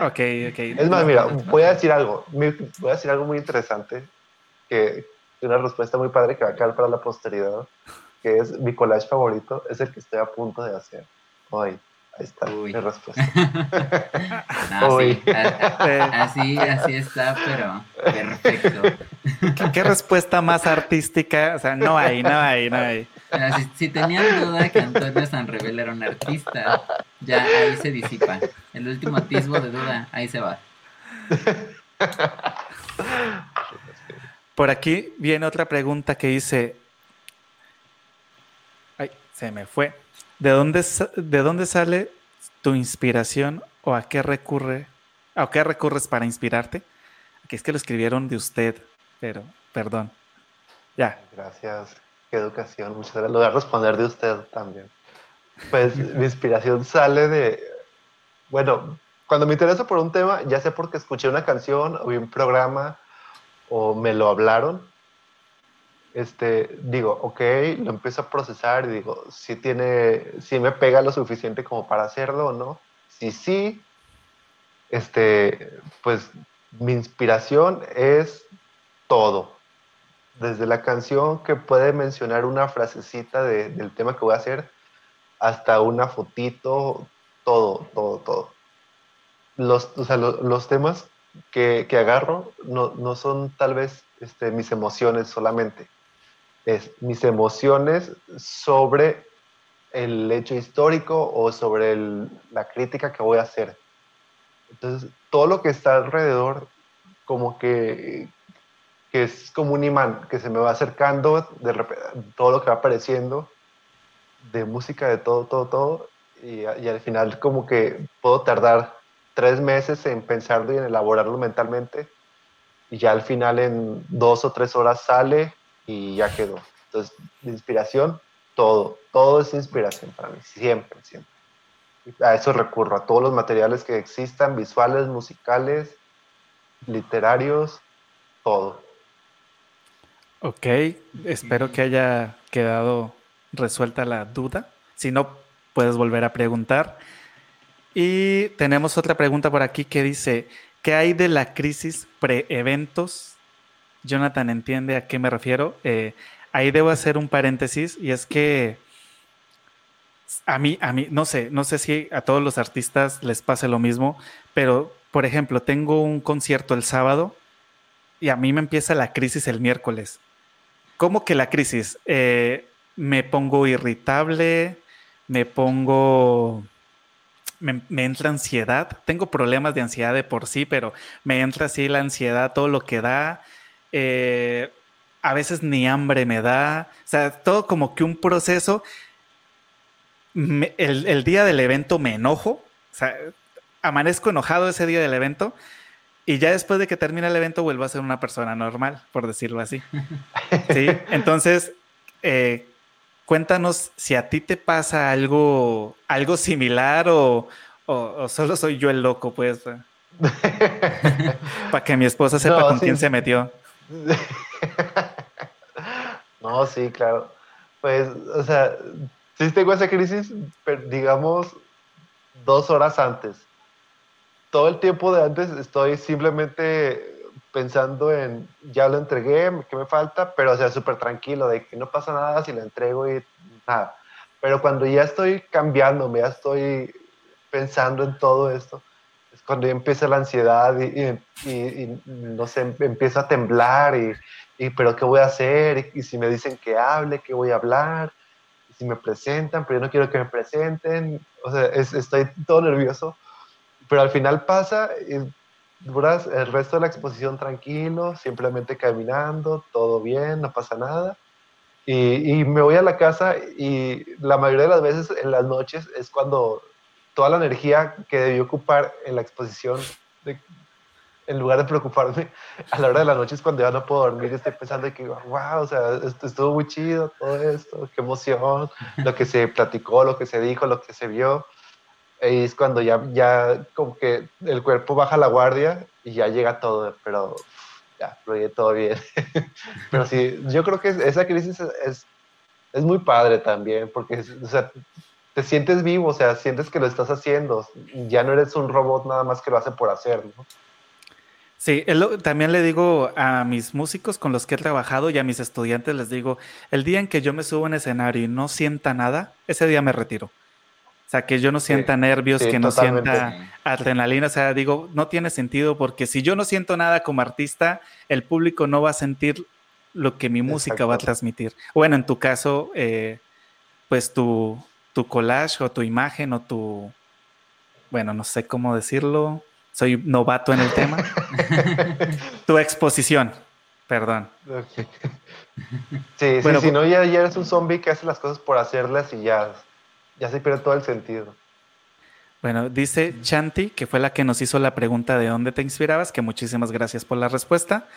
Ok, ok. Es más, mira, voy a decir algo, voy a decir algo muy interesante, que una respuesta muy padre que va a quedar para la posteridad, que es mi collage favorito, es el que estoy a punto de hacer hoy. Ahí está mi respuesta. así, así está, pero perfecto. ¿Qué, respuesta más artística? O sea, no hay, no hay, no hay. Si, si, tenían duda que Antonio Sanrevel era un artista, ya ahí se disipa. El último atisbo de duda, ahí se va. Por aquí viene otra pregunta que dice, ay, se me fue. ¿De dónde, de dónde sale tu inspiración o a qué recurre, a qué recurres para inspirarte? Aquí es que lo escribieron de usted, pero perdón. Ya. Gracias. Qué educación. Muchas gracias. Lo voy a responder de usted también. Pues mi inspiración sale de, bueno, cuando me intereso por un tema, ya sé porque escuché una canción o vi un programa o me lo hablaron, este, digo, ok, lo empiezo a procesar y digo, si tiene, si me pega lo suficiente como para hacerlo o no. Si sí, este, pues mi inspiración es todo. Desde la canción que puede mencionar una frasecita del tema que voy a hacer, hasta una fotito, todo, todo, todo. Los, o sea, los temas que, agarro no, no, son tal vez este, mis emociones solamente, es mis emociones sobre el hecho histórico o sobre la crítica que voy a hacer. Entonces, todo lo que está alrededor, como que, que es como un imán que se me va acercando, de todo lo que va apareciendo, de música, de todo, todo, todo, y, y al final como que puedo tardar tres meses en pensarlo y en elaborarlo mentalmente y ya al final en dos o tres horas sale y ya quedó. Entonces, de inspiración, todo, todo es inspiración para mí, siempre, siempre. A eso recurro, a todos los materiales que existan, visuales, musicales, literarios, todo. Ok, espero que haya quedado resuelta la duda. Si no, puedes volver a preguntar. Y tenemos otra pregunta por aquí que dice, ¿qué hay de la crisis pre-eventos? Jonathan entiende a qué me refiero. Eh, ahí debo hacer un paréntesis y es que a mí, a mí, no sé, no sé si a todos los artistas les pase lo mismo, pero por ejemplo, tengo un concierto el sábado y a mí me empieza la crisis el miércoles. ¿Cómo que la crisis? Eh, me pongo irritable, me pongo me, entra ansiedad. Tengo problemas de ansiedad de por sí, pero me entra así la ansiedad, todo lo que da. Eh, a veces ni hambre me da. O sea, todo como que un proceso. el, día del evento me enojo. O sea, amanezco enojado ese día del evento. Y ya después de que termina el evento vuelvo a ser una persona normal, por decirlo así. Sí, entonces, eh, Cuéntanos si a ti te pasa algo, algo similar o, solo soy yo el loco, pues. Para que mi esposa sepa con quién se metió. no, sí, claro. Pues, o sea, sí tengo esa crisis, pero digamos dos horas antes. Todo el tiempo de antes estoy simplemente pensando en, ya lo entregué, ¿qué me falta? Pero, o sea, súper tranquilo, de que no pasa nada si lo entrego y nada. Pero cuando ya estoy cambiando, ya estoy pensando en todo esto, es cuando ya empieza la ansiedad y, no sé, empiezo a temblar y, pero ¿qué voy a hacer? Y, si me dicen que hable, ¿qué voy a hablar? Si me presentan, pero yo no quiero que me presenten, o sea, estoy todo nervioso, pero al final pasa y duras el resto de la exposición tranquilo, simplemente caminando, todo bien, no pasa nada. Y, me voy a la casa y la mayoría de las veces en las noches es cuando toda la energía que debí ocupar en la exposición, en lugar de preocuparme, a la hora de la noche es cuando ya no puedo dormir y estoy pensando que, wow, o sea, esto estuvo muy chido, todo esto, qué emoción, lo que se platicó, lo que se dijo, lo que se vio. Y es cuando ya, ya como que el cuerpo baja la guardia y ya llega todo, pero ya, fluye todo bien. Pero sí, yo creo que esa crisis es, es, muy padre también, porque o sea, te sientes vivo, o sea, sientes que lo estás haciendo, ya no eres un robot nada más que lo hace por hacer, ¿no? Sí, también le digo a mis músicos con los que he trabajado y a mis estudiantes, les digo, el día en que yo me subo en escenario y no sienta nada, ese día me retiro. O sea, que yo no sienta nervios, que no sienta adrenalina. O sea, digo, no tiene sentido porque si yo no siento nada como artista, el público no va a sentir lo que mi música va a transmitir. Bueno, en tu caso, eh, pues tu, tu collage o tu imagen o tu, bueno, no sé cómo decirlo, soy novato en el tema. tu exposición, perdón. Sí, sí, si no, ya, ya eres un zombie que hace las cosas por hacerlas y ya ya se pierde todo el sentido. Bueno, dice Chanti, que fue la que nos hizo la pregunta de dónde te inspirabas, que muchísimas gracias por la respuesta.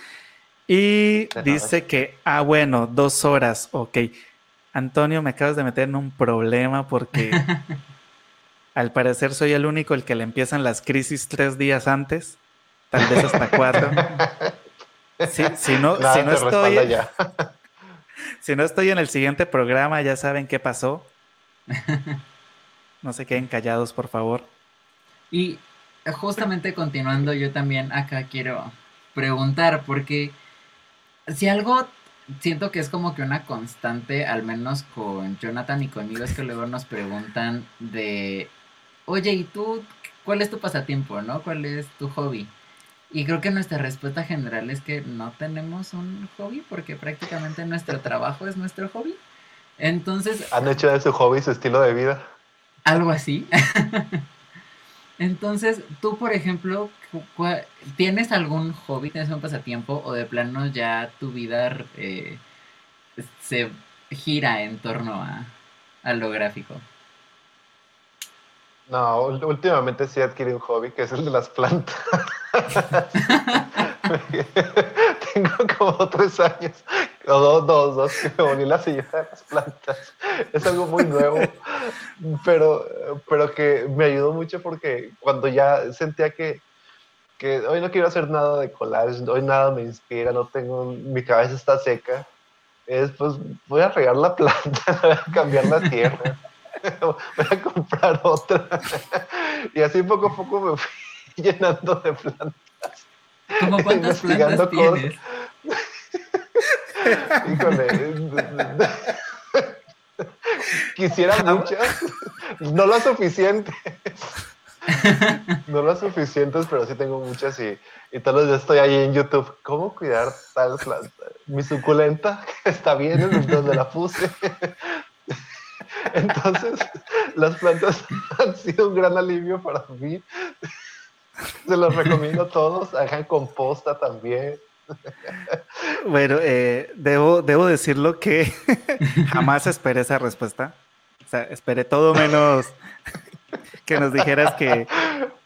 Y dice que, ah, bueno, dos horas, ok. Antonio, me acabas de meter en un problema porque al parecer soy el único el que le empiezan las crisis tres días antes, tal vez hasta cuatro. si, no, si no estoy, si no estoy en el siguiente programa, ya saben qué pasó. No se queden callados, por favor. Y justamente continuando, yo también acá quiero preguntar, porque si algo siento que es como que una constante, al menos con Jonathan y conmigo, es que luego nos preguntan de, oye, ¿y tú cuál es tu pasatiempo, no? ¿Cuál es tu hobby? Y creo que nuestra respuesta general es que no tenemos un hobby porque prácticamente nuestro trabajo es nuestro hobby. Entonces. ¿Han hecho de su hobby su estilo de vida? Algo así. Entonces, tú, por ejemplo, ¿tienes algún hobby, tienes un pasatiempo o de plano ya tu vida eh, se gira en torno a, a, lo gráfico? No, últimamente sí adquirí un hobby que es el de las plantas. Tengo como tres años dos, dos, dos, que me volví la silla de las plantas. Es algo muy nuevo, pero, pero que me ayudó mucho porque cuando ya sentía que, que hoy no quiero hacer nada de collage, hoy nada me inspira, no tengo, mi cabeza está seca, es pues voy a regar la planta, voy a cambiar la tierra, voy a comprar otra. Y así poco a poco me fui llenando de plantas. ¿Cómo cuántas plantas tienes? Híjole. Quisiera muchas, no las suficientes. No las suficientes, pero sí tengo muchas y, y todos los días estoy ahí en YouTube. ¿Cómo cuidar tal planta? Mi suculenta está bien en donde la puse. Entonces, las plantas han sido un gran alivio para mí. Se los recomiendo a todos. Hagan composta también. Bueno, eh, debo, debo decirlo que jamás esperé esa respuesta. O sea, esperé todo menos que nos dijeras que,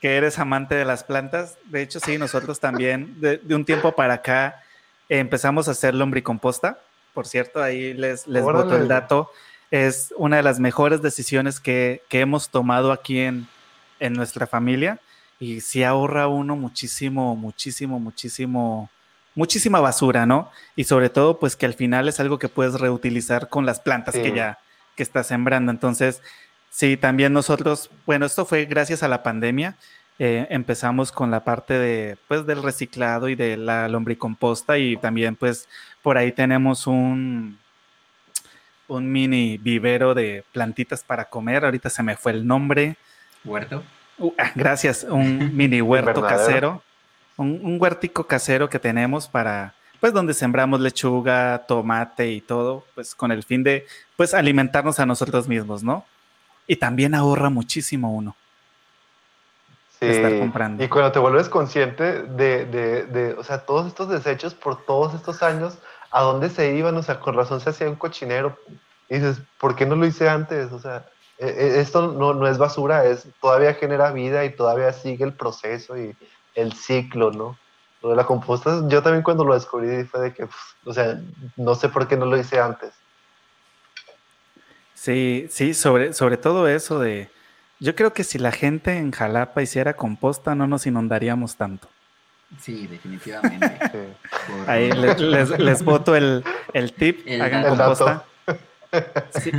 eres amante de las plantas. De hecho, sí, nosotros también, de, un tiempo para acá, empezamos a hacer lombricomposta. Por cierto, ahí les, les boto el dato. Es una de las mejores decisiones que, hemos tomado aquí en, en nuestra familia. Y sí ahorra uno muchísimo, muchísimo, muchísimo muchísima basura, ¿no? Y sobre todo, pues que al final es algo que puedes reutilizar con las plantas que ya que estás sembrando. Entonces, sí, también nosotros, bueno, esto fue gracias a la pandemia. Eh, empezamos con la parte de, pues, del reciclado y de la lombricomposta y también, pues, por ahí tenemos un, un mini vivero de plantitas para comer. Ahorita se me fue el nombre. Huerto. Uh, ah, gracias, un mini huerto casero un, un huertico casero que tenemos para, pues donde sembramos lechuga, tomate y todo, pues con el fin de, pues alimentarnos a nosotros mismos, ¿no? Y también ahorra muchísimo uno. Sí, estar comprando. y cuando te vuelves consciente de, de, de, o sea, todos estos desechos por todos estos años ¿a dónde se iban? O sea, con razón se hacía un cochinero. Y dices, ¿por qué no lo hice antes? O sea, e, e, esto no, no es basura, es, todavía genera vida y todavía sigue el proceso y el ciclo, ¿no? Lo de la composta, yo también cuando lo descubrí fue de que, o sea, no sé por qué no lo hice antes. Sí, sí, sobre, sobre todo eso de, yo creo que si la gente en Jalapa hiciera composta no nos inundaríamos tanto. Sí, definitivamente. Ahí les, les, voto el, el tip, hagan composta.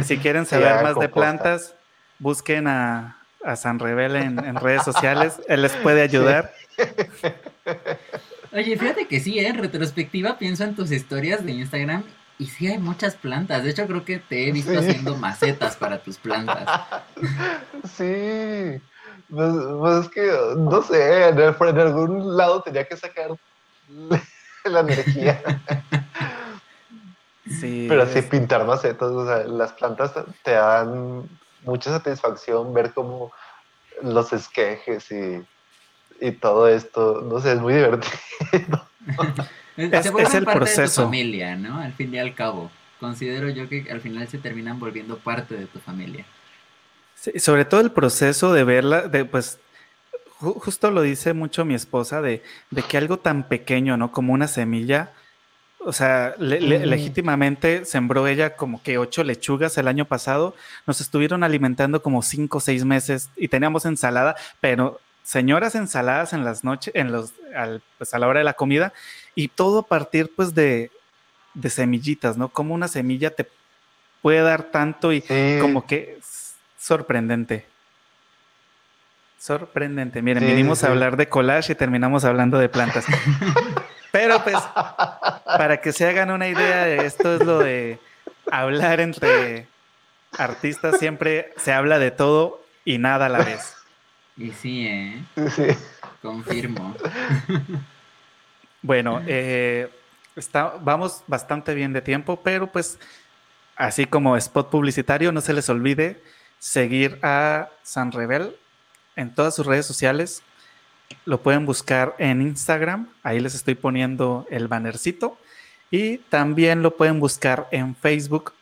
Si, quieren saber más de plantas, busquen a, a San Rebel en, redes sociales, él les puede ayudar. Oye, fíjate que sí, ¿eh? en retrospectiva pienso en tus historias de Instagram y sí hay muchas plantas. De hecho, creo que te he visto haciendo macetas para tus plantas. Sí. Pues, pues, es que, no sé, en, algún lado tenía que sacar la energía. Sí. Pero así pintar macetas, o sea, las plantas te dan mucha satisfacción ver cómo los esquejes y, y todo esto, no sé, es muy divertido. es, es el parte proceso. de tu familia, ¿no? Al fin y al cabo. Considero yo que al final se terminan volviendo parte de tu familia. Sí, sobre todo el proceso de verla, de pues justo lo dice mucho mi esposa, de, de, que algo tan pequeño, ¿no? Como una semilla, o sea, legítimamente sembró ella como que ocho lechugas el año pasado, nos estuvieron alimentando como cinco o seis meses y teníamos ensalada, pero señoras ensaladas en las noches, en los, pues a la hora de la comida, y todo a partir pues de, de semillitas, ¿no? Como una semilla te puede dar tanto y como que sorprendente. Sorprendente. Miren, vinimos a hablar de collage y terminamos hablando de plantas. Pero pues, para que se hagan una idea, esto es lo de hablar entre artistas, siempre se habla de todo y nada a la vez. Y sí, ¿eh? Sí. Confirmo. Bueno, eh, está, vamos bastante bien de tiempo, pero pues así como spot publicitario, no se les olvide seguir a San Rebel en todas sus redes sociales. Lo pueden buscar en Instagram, ahí les estoy poniendo el bannercito. Y también lo pueden buscar en Facebook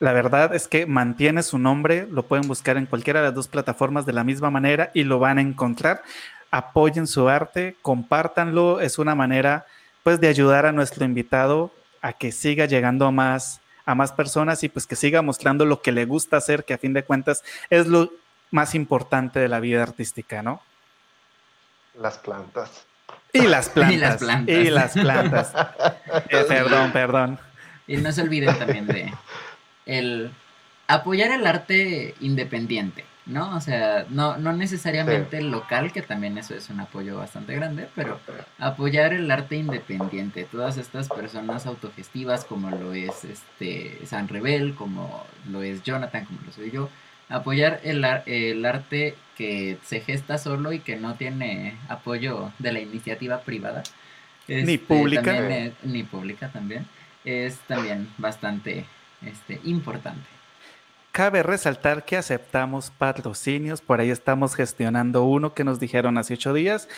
la verdad es que mantiene su nombre, lo pueden buscar en cualquiera de las dos plataformas de la misma manera y lo van a encontrar. Apoyen su arte, compártanlo, es una manera pues de ayudar a nuestro invitado a que siga llegando a más a más personas y pues que siga mostrando lo que le gusta hacer, que a fin de cuentas es lo más importante de la vida artística, ¿no? Las plantas. Y las plantas. y las plantas. Y las plantas. Eh, perdón, perdón. Y no se olviden también de el apoyar el arte independiente, ¿no? O sea, no, no necesariamente el local, que también eso es un apoyo bastante grande, pero apoyar el arte independiente, todas estas personas autogestivas como lo es este San Rebel, como lo es Jonathan, como lo soy yo, apoyar el, el arte que se gesta solo y que no tiene apoyo de la iniciativa privada. ni este, pública. ni pública también. Es también bastante este, importante. Cabe resaltar que aceptamos patrocinios, por ahí estamos gestionando uno que nos dijeron hace ocho días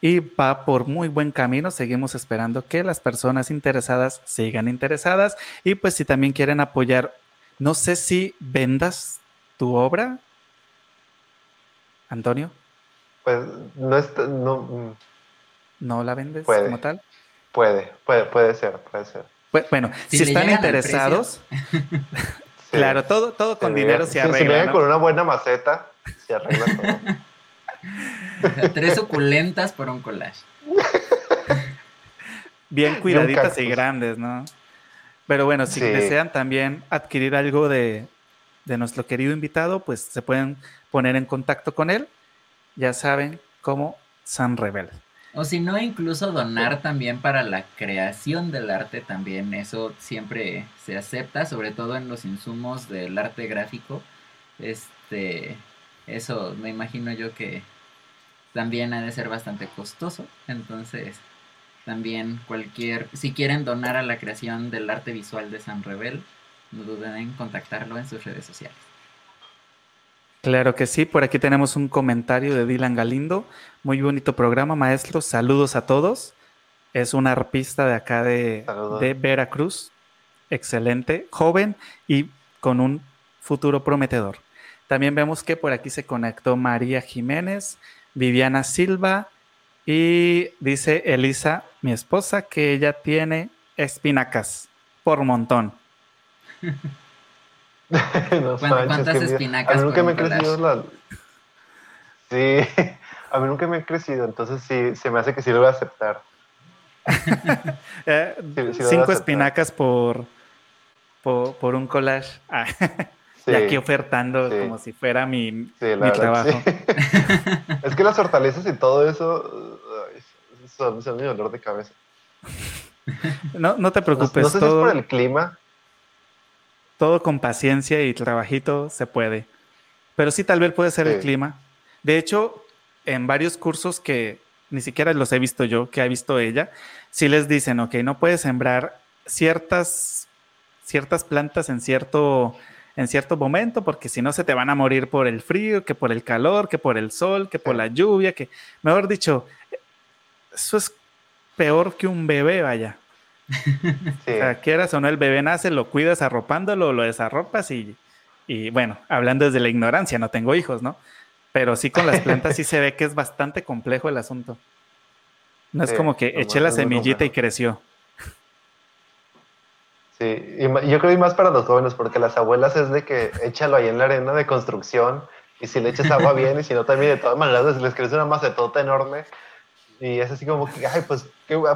y va por muy buen camino. Seguimos esperando que las personas interesadas sigan interesadas y pues si también quieren apoyar, no sé si vendas tu obra, Antonio. Pues no no, mm. no la vendes como tal. Puede, puede, puede ser, puede ser. Bueno, si, están interesados, claro, todo, todo con dinero se arregla. Si vienen con una buena maceta, se arregla todo. tres suculentas por un collage. Bien cuidaditas y grandes, ¿no? Pero bueno, si desean también adquirir algo de, de nuestro querido invitado, pues se pueden poner en contacto con él. Ya saben, como San Rebel. O si no, incluso donar también para la creación del arte también, eso siempre se acepta, sobre todo en los insumos del arte gráfico. Este, eso me imagino yo que también ha de ser bastante costoso, entonces también cualquier, si quieren donar a la creación del arte visual de San Rebel, no duden en contactarlo en sus redes sociales. Claro que sí, por aquí tenemos un comentario de Dylan Galindo. Muy bonito programa, maestro. Saludos a todos. Es una arpista de acá de, de Veracruz. Excelente, joven y con un futuro prometedor. También vemos que por aquí se conectó María Jiménez, Viviana Silva y dice Elisa, mi esposa, que ella tiene espinacas por montón. ¿Cuántas espinacas? A mí nunca me han crecido las... Sí, a mí nunca me han crecido, entonces sí, se me hace que sí lo voy a aceptar. Eh, cinco espinacas por, por, un collage. Ah, y aquí ofertando como si fuera mi, mi trabajo. es que las hortalizas y todo eso son, son mi dolor de cabeza. No, no te preocupes. No, sé todo, si es por el clima. Todo con paciencia y trabajito se puede. Pero sí, tal vez puede ser el clima. De hecho, en varios cursos que ni siquiera los he visto yo, que ha visto ella, sí les dicen, ok, no puedes sembrar ciertas, ciertas plantas en cierto, en cierto momento, porque si no se te van a morir por el frío, que por el calor, que por el sol, que por la lluvia, que, mejor dicho, eso es peor que un bebé, vaya. O sea, quieras o no, el bebé nace, lo cuidas arropándolo, lo desarropas y, y bueno, hablando desde la ignorancia, no tengo hijos, ¿no? Pero sí con las plantas sí se ve que es bastante complejo el asunto. No es como que eché la semillita y creció. Sí, y yo creo que más para los jóvenes, porque las abuelas es de que échalo ahí en la arena de construcción y si le echas agua bien y si no también de todas maneras les crece una macetota enorme y es así como que, ay, pues,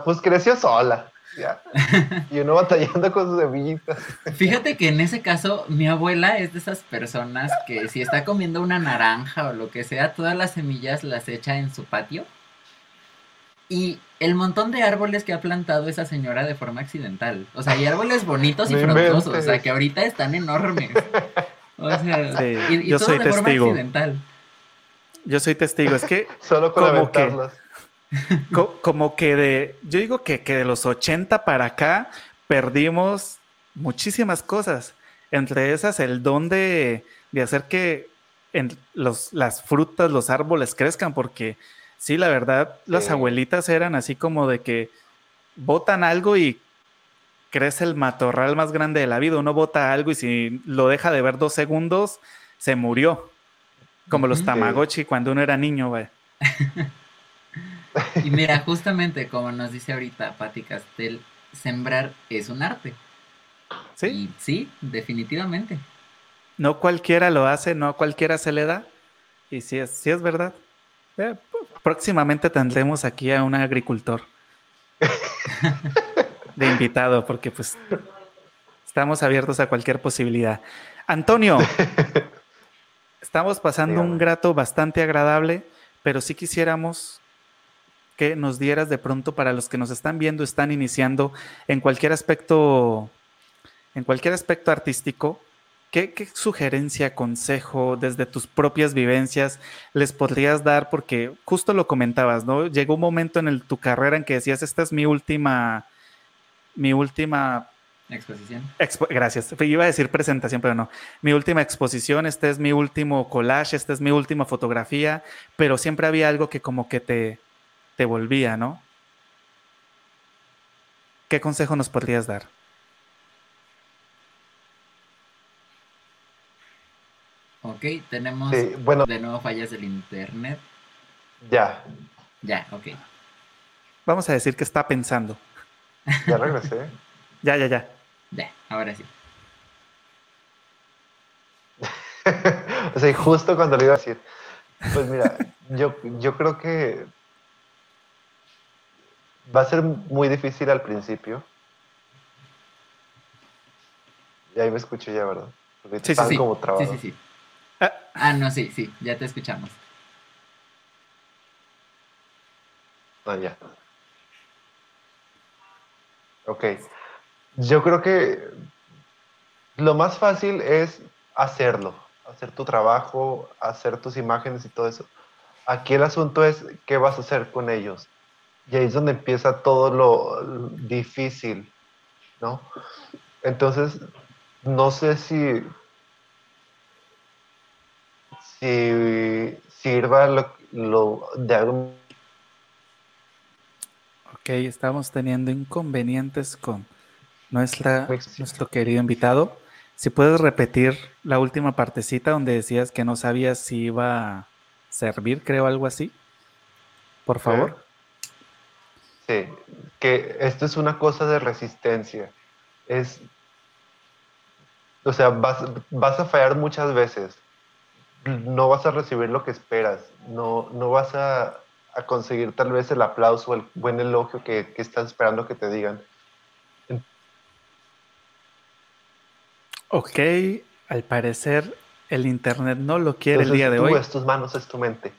pues creció sola. Y uno batallando con sus semillitas. Fíjate que en ese caso, mi abuela es de esas personas que si está comiendo una naranja o lo que sea, todas las semillas las echa en su patio. Y el montón de árboles que ha plantado esa señora de forma accidental. O sea, hay árboles bonitos y frondosos, o sea, que ahorita están enormes. O sea, y, yo soy de testigo. forma accidental. Yo soy testigo, es que solo con como que como que de, yo digo que, que de los 80 para acá perdimos muchísimas cosas. Entre esas, el don de, de hacer que en los, las frutas, los árboles crezcan, porque sí, la verdad, las abuelitas eran así como de que botan algo y crece el matorral más grande de la vida. Uno bota algo y si lo deja de ver dos segundos, se murió. Como los Tamagotchi cuando uno era niño. Y mira, justamente como nos dice ahorita Patti Castel, sembrar es un arte. Sí. sí, definitivamente. No cualquiera lo hace, no cualquiera se le da. Y sí es, sí es verdad. Eh, próximamente tendremos aquí a un agricultor de invitado, porque pues estamos abiertos a cualquier posibilidad. Antonio, estamos pasando un grato bastante agradable, pero sí quisiéramos que nos dieras de pronto para los que nos están viendo, están iniciando en cualquier aspecto, en cualquier aspecto artístico, ¿qué, sugerencia, consejo desde tus propias vivencias les podrías dar? Porque justo lo comentabas, ¿no? Llegó un momento en tu carrera en que decías, esta es mi última, mi última Exposición. gracias. Iba a decir presentación, pero no. Mi última exposición, este es mi último collage, esta es mi última fotografía, pero siempre había algo que como que te, te volvía, ¿no? ¿Qué consejo nos podrías dar? Ok, tenemos de nuevo fallas del internet. Ya. Ya, ok. Vamos a decir que está pensando. Ya regresé. ya, ya, ya. Ya, ahora sí. o sea, justo cuando le iba a decir. Pues mira, yo, yo creo que Va a ser muy difícil al principio. Y ahí me escucho ya, ¿verdad? Porque sí, están como. Sí, sí, sí. Ah. ah, no, sí, sí, ya te escuchamos. Ah, ya. Ok. Yo creo que lo más fácil es hacerlo, hacer tu trabajo, hacer tus imágenes y todo eso. Aquí el asunto es qué vas a hacer con ellos. Y ahí es donde empieza todo lo difícil, ¿no? Entonces, no sé si, si sirva lo, de algo. Ok, Ok, estamos teniendo inconvenientes con nuestra, nuestro querido invitado. Si puedes repetir la última partecita donde decías que no sabías si iba a servir, creo, algo así. Por favor. Sí, que esto es una cosa de resistencia. Es, o sea, vas, vas a fallar muchas veces. No vas a recibir lo que esperas. No, no vas a, conseguir tal vez el aplauso, el buen elogio que, que estás esperando que te digan. Ok, al parecer el Internet no lo quiere el día de hoy. Es tus manos, es tu mente.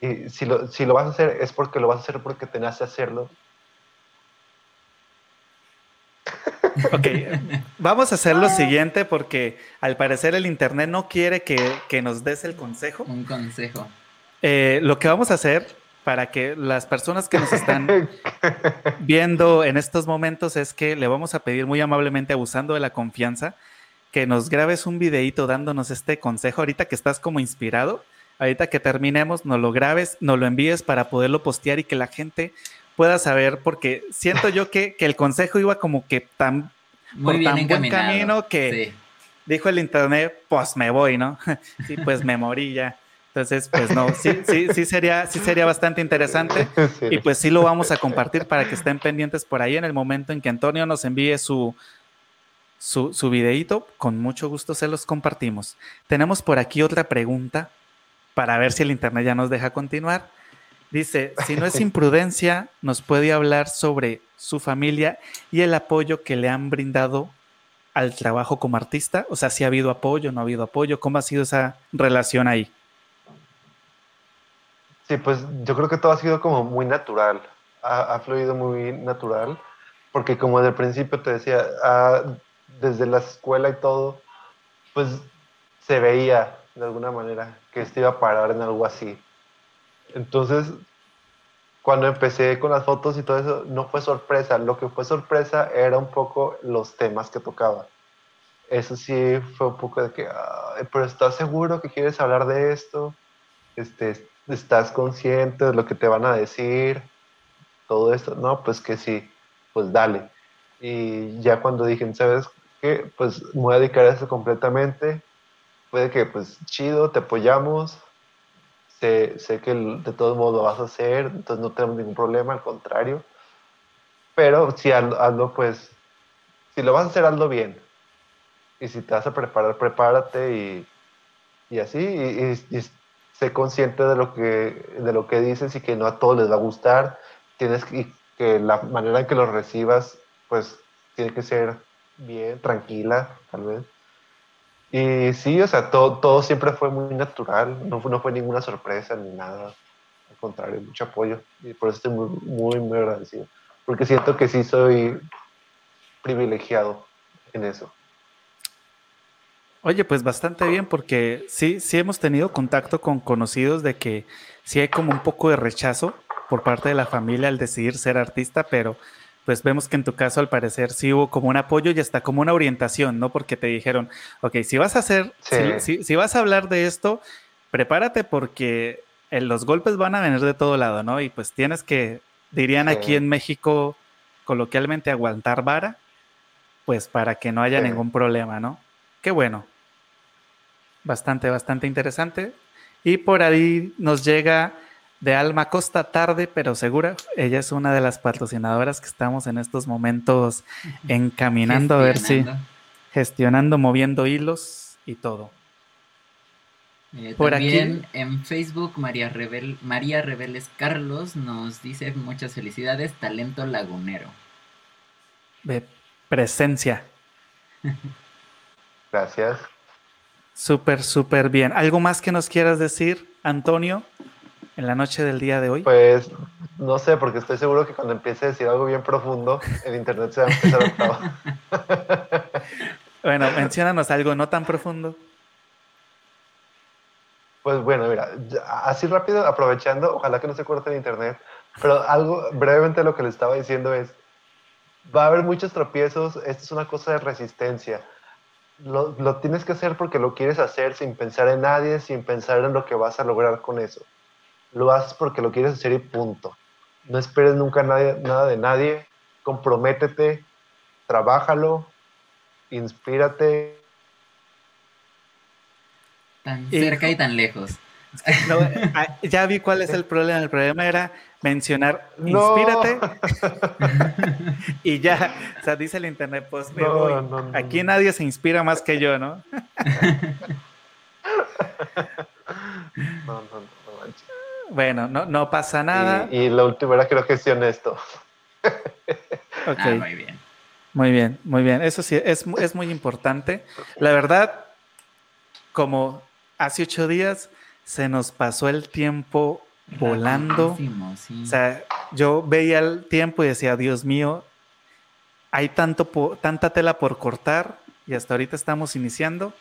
Y si lo, si lo vas a hacer es porque lo vas a hacer porque te nace hacerlo Ok, vamos a hacer lo siguiente porque al parecer el Internet no quiere que, nos des el consejo. Un consejo. Eh, lo que vamos a hacer para que las personas que nos están viendo en estos momentos es que le vamos a pedir muy amablemente, abusando de la confianza, que nos grabes un videito dándonos este consejo ahorita que estás como inspirado. Ahorita que terminemos, nos lo grabes, nos lo envíes para poderlo postear y que la gente pueda saber, porque siento yo que, el consejo iba como que tan, Muy por tan buen camino que dijo el internet, pues me voy, ¿no? sí, pues me morí ya. Entonces, pues no, sí, sí, sí sería, sí sería bastante interesante. Y pues sí lo vamos a compartir para que estén pendientes por ahí en el momento en que Antonio nos envíe su, su, su videíto. Con mucho gusto se los compartimos. Tenemos por aquí otra pregunta para ver si el internet ya nos deja continuar. Dice, si no es imprudencia, nos puede hablar sobre su familia y el apoyo que le han brindado al trabajo como artista. O sea, si ha habido apoyo, no ha habido apoyo, ¿cómo ha sido esa relación ahí? Sí, pues yo creo que todo ha sido como muy natural, ha, fluido muy natural, porque como desde el principio te decía, ah, desde la escuela y todo, pues se veía de alguna manera que esto iba a parar en algo así. Entonces, cuando empecé con las fotos y todo eso, no fue sorpresa. Lo que fue sorpresa era un poco los temas que tocaba. Eso sí fue un poco de que, pero ¿estás seguro que quieres hablar de esto? Este, ¿Estás consciente de lo que te van a decir? Todo esto. No, pues que sí, pues dale. Y ya cuando dije, ¿sabes qué? Pues me voy a dedicar a eso completamente. Puede que, pues chido, te apoyamos, sé, que de todos modos lo vas a hacer, entonces no tenemos ningún problema, al contrario. Pero si hazlo, pues, si lo vas a hacer, hazlo bien. Y si te vas a preparar, prepárate y, y así, y, sé consciente de lo, que, de lo que dices y que no a todos les va a gustar. Tienes que, que la manera en que lo recibas, pues, tiene que ser bien, tranquila, tal vez. Y sí, o sea, todo, todo siempre fue muy natural, no, no fue ninguna sorpresa ni nada. Al contrario, mucho apoyo. Y por eso estoy muy, muy, muy agradecido. Porque siento que sí soy privilegiado en eso. Oye, pues bastante bien, porque sí, sí hemos tenido contacto con conocidos de que sí hay como un poco de rechazo por parte de la familia al decidir ser artista, pero pues vemos que en tu caso al parecer sí hubo como un apoyo y hasta como una orientación, ¿no? Porque te dijeron, ok, si vas a hacer, si, vas a hablar de esto, prepárate porque los golpes van a venir de todo lado, ¿no? Y pues tienes que, dirían aquí en México coloquialmente, aguantar vara, pues para que no haya ningún problema, ¿no? Qué bueno. Bastante, bastante interesante. Y por ahí nos llega de Alma Costa tarde, pero segura. Ella es una de las patrocinadoras que estamos en estos momentos encaminando a ver si gestionando, moviendo hilos y todo. Eh, Por también aquí, en Facebook María, Rebel, María Rebeles Carlos nos dice muchas felicidades, talento lagunero. De presencia. Gracias. Súper, súper bien. ¿Algo más que nos quieras decir, Antonio? En la noche del día de hoy? Pues no sé, porque estoy seguro que cuando empiece a decir algo bien profundo, el internet se va a empezar a bueno, menciónanos algo no tan profundo. Pues bueno, mira, así rápido, aprovechando, ojalá que no se corte el internet, pero algo brevemente lo que le estaba diciendo es, va a haber muchos tropiezos, esto es una cosa de resistencia. Lo, lo tienes que hacer porque lo quieres hacer sin pensar en nadie, sin pensar en lo que vas a lograr con eso lo haces porque lo quieres hacer y punto. no esperes nunca nada de nadie, comprométete, trabájalo, inspírate. Tan cerca y tan lejos. Ah, ya vi cuál es el problema. El problema era mencionar inspírate y ya, o sea, dice el internet, pues Aquí nadie se inspira más que yo, ¿no? Bueno, no, no pasa nada. Y, la última era creo que sí honesto. Ah, muy bien. Muy bien, muy bien. Eso sí, es, es muy importante. La verdad, como hace ocho días se nos pasó el tiempo volando. O sea, yo veía el tiempo y decía, Dios mío, hay tanto tanta tela por cortar y hasta ahorita estamos iniciando,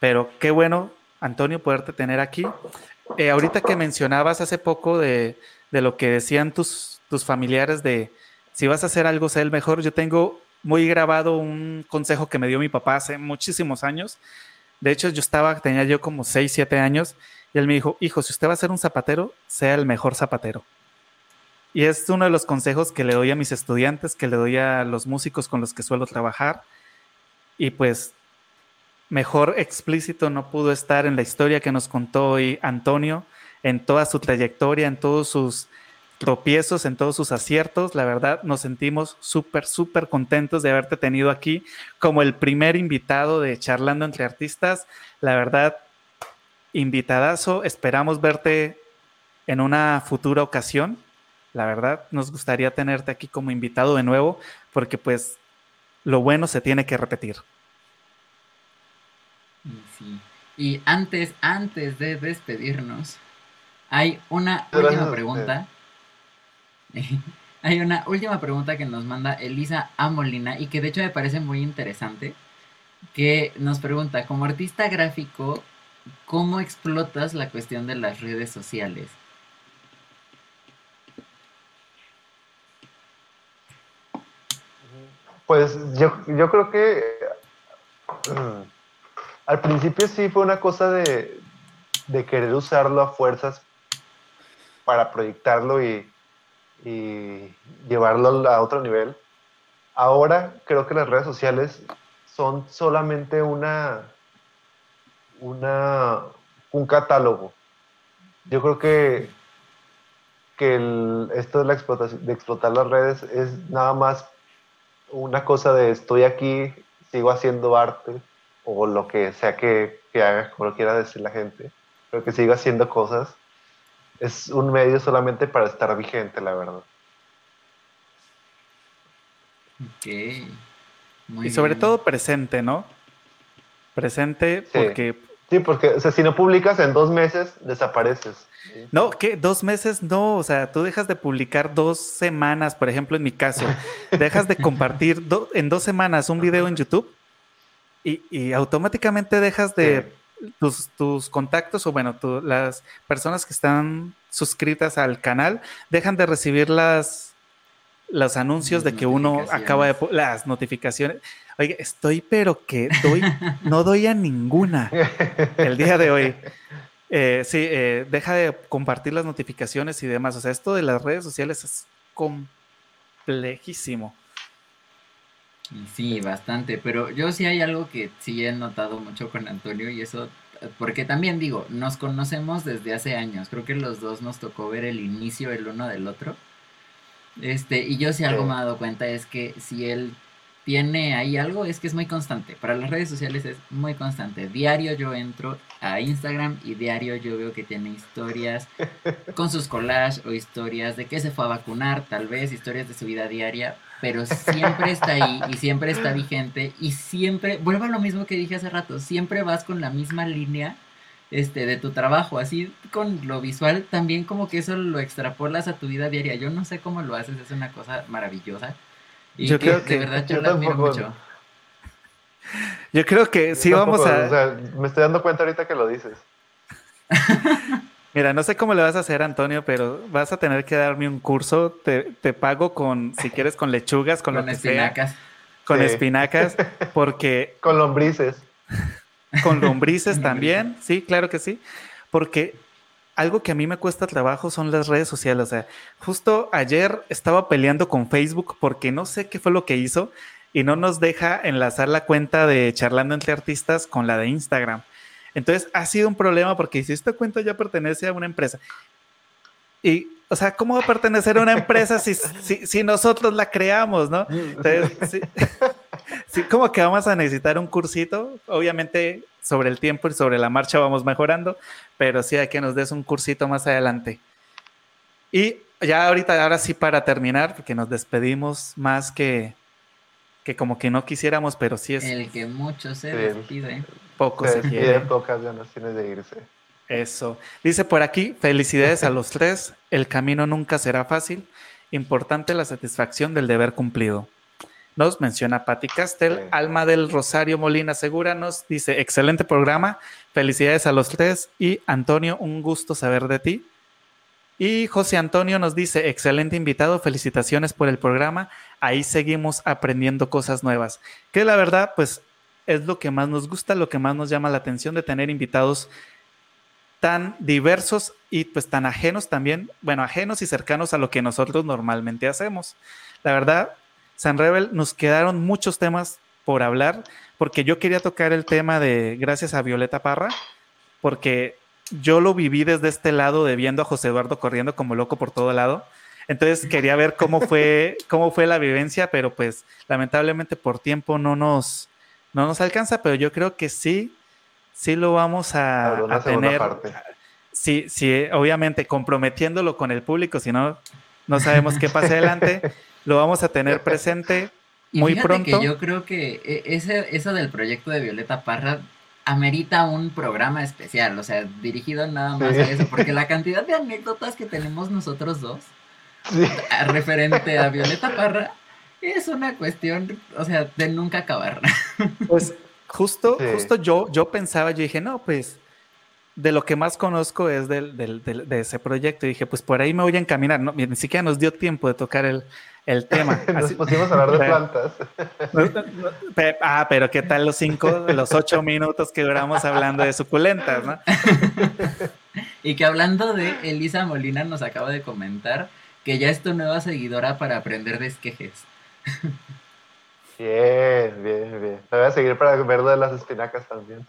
pero qué bueno, Antonio, poderte tener aquí. Eh, ahorita que mencionabas hace poco de, de, lo que decían tus, tus familiares de si vas a hacer algo, sé el mejor, yo tengo muy grabado un consejo que me dio mi papá hace muchísimos años. De hecho, yo estaba, tenía yo como 6, 7 años y él me dijo, hijo, si usted va a ser un zapatero, sea el mejor zapatero. Y es uno de los consejos que le doy a mis estudiantes, que le doy a los músicos con los que suelo trabajar. Y pues mejor explícito no pudo estar en la historia que nos contó hoy Antonio, en toda su trayectoria, en todos sus tropiezos, en todos sus aciertos. La verdad, nos sentimos súper, súper contentos de haberte tenido aquí como el primer invitado de Charlando entre Artistas. La verdad, invitadazo. Esperamos verte en una futura ocasión. La verdad, nos gustaría tenerte aquí como invitado de nuevo, porque pues lo bueno se tiene que repetir. Y antes, antes de despedirnos, hay una última pregunta. hay una última pregunta que nos manda Elisa Amolina y que de hecho me parece muy interesante. Que nos pregunta, como artista gráfico, ¿cómo explotas la cuestión de las redes sociales? Pues yo, yo creo que mm, al principio sí fue una cosa de, querer usarlo a fuerzas para proyectarlo y, y llevarlo a otro nivel. Ahora creo que las redes sociales son solamente una, una, un catálogo. Yo creo que, que esto de, la explotación, de explotar las redes es nada más una cosa de estoy aquí, sigo haciendo arte o lo que sea que, que haga, como lo quiera decir la gente, pero que siga haciendo cosas. Es un medio solamente para estar vigente, la verdad. Ok. y sobre todo presente, ¿no? Presente porque Sí, porque o sea, si no publicas en dos meses, desapareces. No, que dos meses no, o sea, tú dejas de publicar dos semanas, por ejemplo, en mi caso, dejas de compartir en dos semanas un video en YouTube y, automáticamente dejas de tus, tus, contactos o bueno, las personas que están suscritas al canal dejan de recibir las los anuncios de que uno acaba de las notificaciones. Oye, estoy pero que doy, no doy a ninguna el día de hoy. Eh, sí, eh, deja de compartir las notificaciones y demás. O sea, esto de las redes sociales es complejísimo. Sí, bastante, pero yo sí hay algo que sí he notado mucho con Antonio y eso, porque también digo, nos conocemos desde hace años, creo que los dos nos tocó ver el inicio el uno del otro. Este, y yo sí algo me he dado cuenta es que si él tiene ahí algo, es que es muy constante. Para las redes sociales es muy constante. Diario yo entro a Instagram y diario yo veo que tiene historias con sus collages o historias de que se fue a vacunar, tal vez, historias de su vida diaria, pero siempre está ahí y siempre está vigente y siempre, vuelvo a lo mismo que dije hace rato, siempre vas con la misma línea este, de tu trabajo, así con lo visual, también como que eso lo extrapolas a tu vida diaria. Yo no sé cómo lo haces, es una cosa maravillosa yo creo que de verdad yo, la admiro mucho. Yo creo que sí vamos a. O sea, me estoy dando cuenta ahorita que lo dices. Mira, no sé cómo le vas a hacer, Antonio, pero vas a tener que darme un curso. Te, te pago con, si quieres, con lechugas, con, lo que espinacas. Con espinacas, porque. con lombrices. Con lombrices también, sí, claro que sí. Porque algo que a mí me cuesta trabajo son las redes sociales. O sea, justo ayer estaba peleando con Facebook porque no sé qué fue lo que hizo y no nos deja enlazar la cuenta de charlando entre artistas con la de Instagram. Entonces ha sido un problema porque si esta cuenta ya pertenece a una empresa y o sea, ¿cómo va a pertenecer a una empresa si, si, nosotros la creamos, no? Entonces, sí, como que vamos a necesitar un cursito, obviamente sobre el tiempo y sobre la marcha vamos mejorando, pero sí hay que nos des un cursito más adelante. Y ya ahorita, ahora sí para terminar, porque nos despedimos más que, que como que no quisiéramos, pero sí es... El que mucho se despide. Poco se, se quiere. pocas ganas tiene de irse. Eso. Dice por aquí, felicidades a los tres. El camino nunca será fácil. Importante la satisfacción del deber cumplido. Nos menciona Patti Castel, Alma del Rosario Molina Segura nos dice, excelente programa, felicidades a los tres y Antonio, un gusto saber de ti. Y José Antonio nos dice, excelente invitado, felicitaciones por el programa, ahí seguimos aprendiendo cosas nuevas. Que la verdad, pues es lo que más nos gusta, lo que más nos llama la atención de tener invitados tan diversos y pues tan ajenos también, bueno, ajenos y cercanos a lo que nosotros normalmente hacemos. La verdad, San Rebel nos quedaron muchos temas por hablar, porque yo quería tocar el tema de gracias a Violeta Parra, porque yo lo viví desde este lado de viendo a José Eduardo corriendo como loco por todo lado. Entonces quería ver cómo fue, cómo fue la vivencia, pero pues lamentablemente por tiempo no nos, no nos alcanza, pero yo creo que sí sí lo vamos a, tener. Sí, sí, obviamente comprometiéndolo con el público, si no, no sabemos qué pasa adelante. lo vamos a tener presente muy pronto. Que yo creo que e, ese, eso del proyecto de Violeta Parra amerita un programa especial, o sea, dirigido nada más a eso, porque la cantidad de anécdotas que tenemos nosotros dos referente a Violeta Parra es una cuestión, o sea, de nunca acabar. Pues Justo, justo yo, yo pensaba, yo dije, no, pues de lo que más conozco es del, del, de ese proyecto. Y dije, pues por ahí me voy a encaminar. No, ni siquiera nos dio tiempo de tocar el, el tema. nos pusimos a hablar de plantas. ah, pero ¿qué tal los cinco, los ocho minutos que duramos hablando de suculentas, no? y que hablando de Elisa Molina nos acaba de comentar que ya es tu nueva seguidora para aprender de esquejes. Bien, bien, bien. Me voy a seguir para ver de las espinacas también.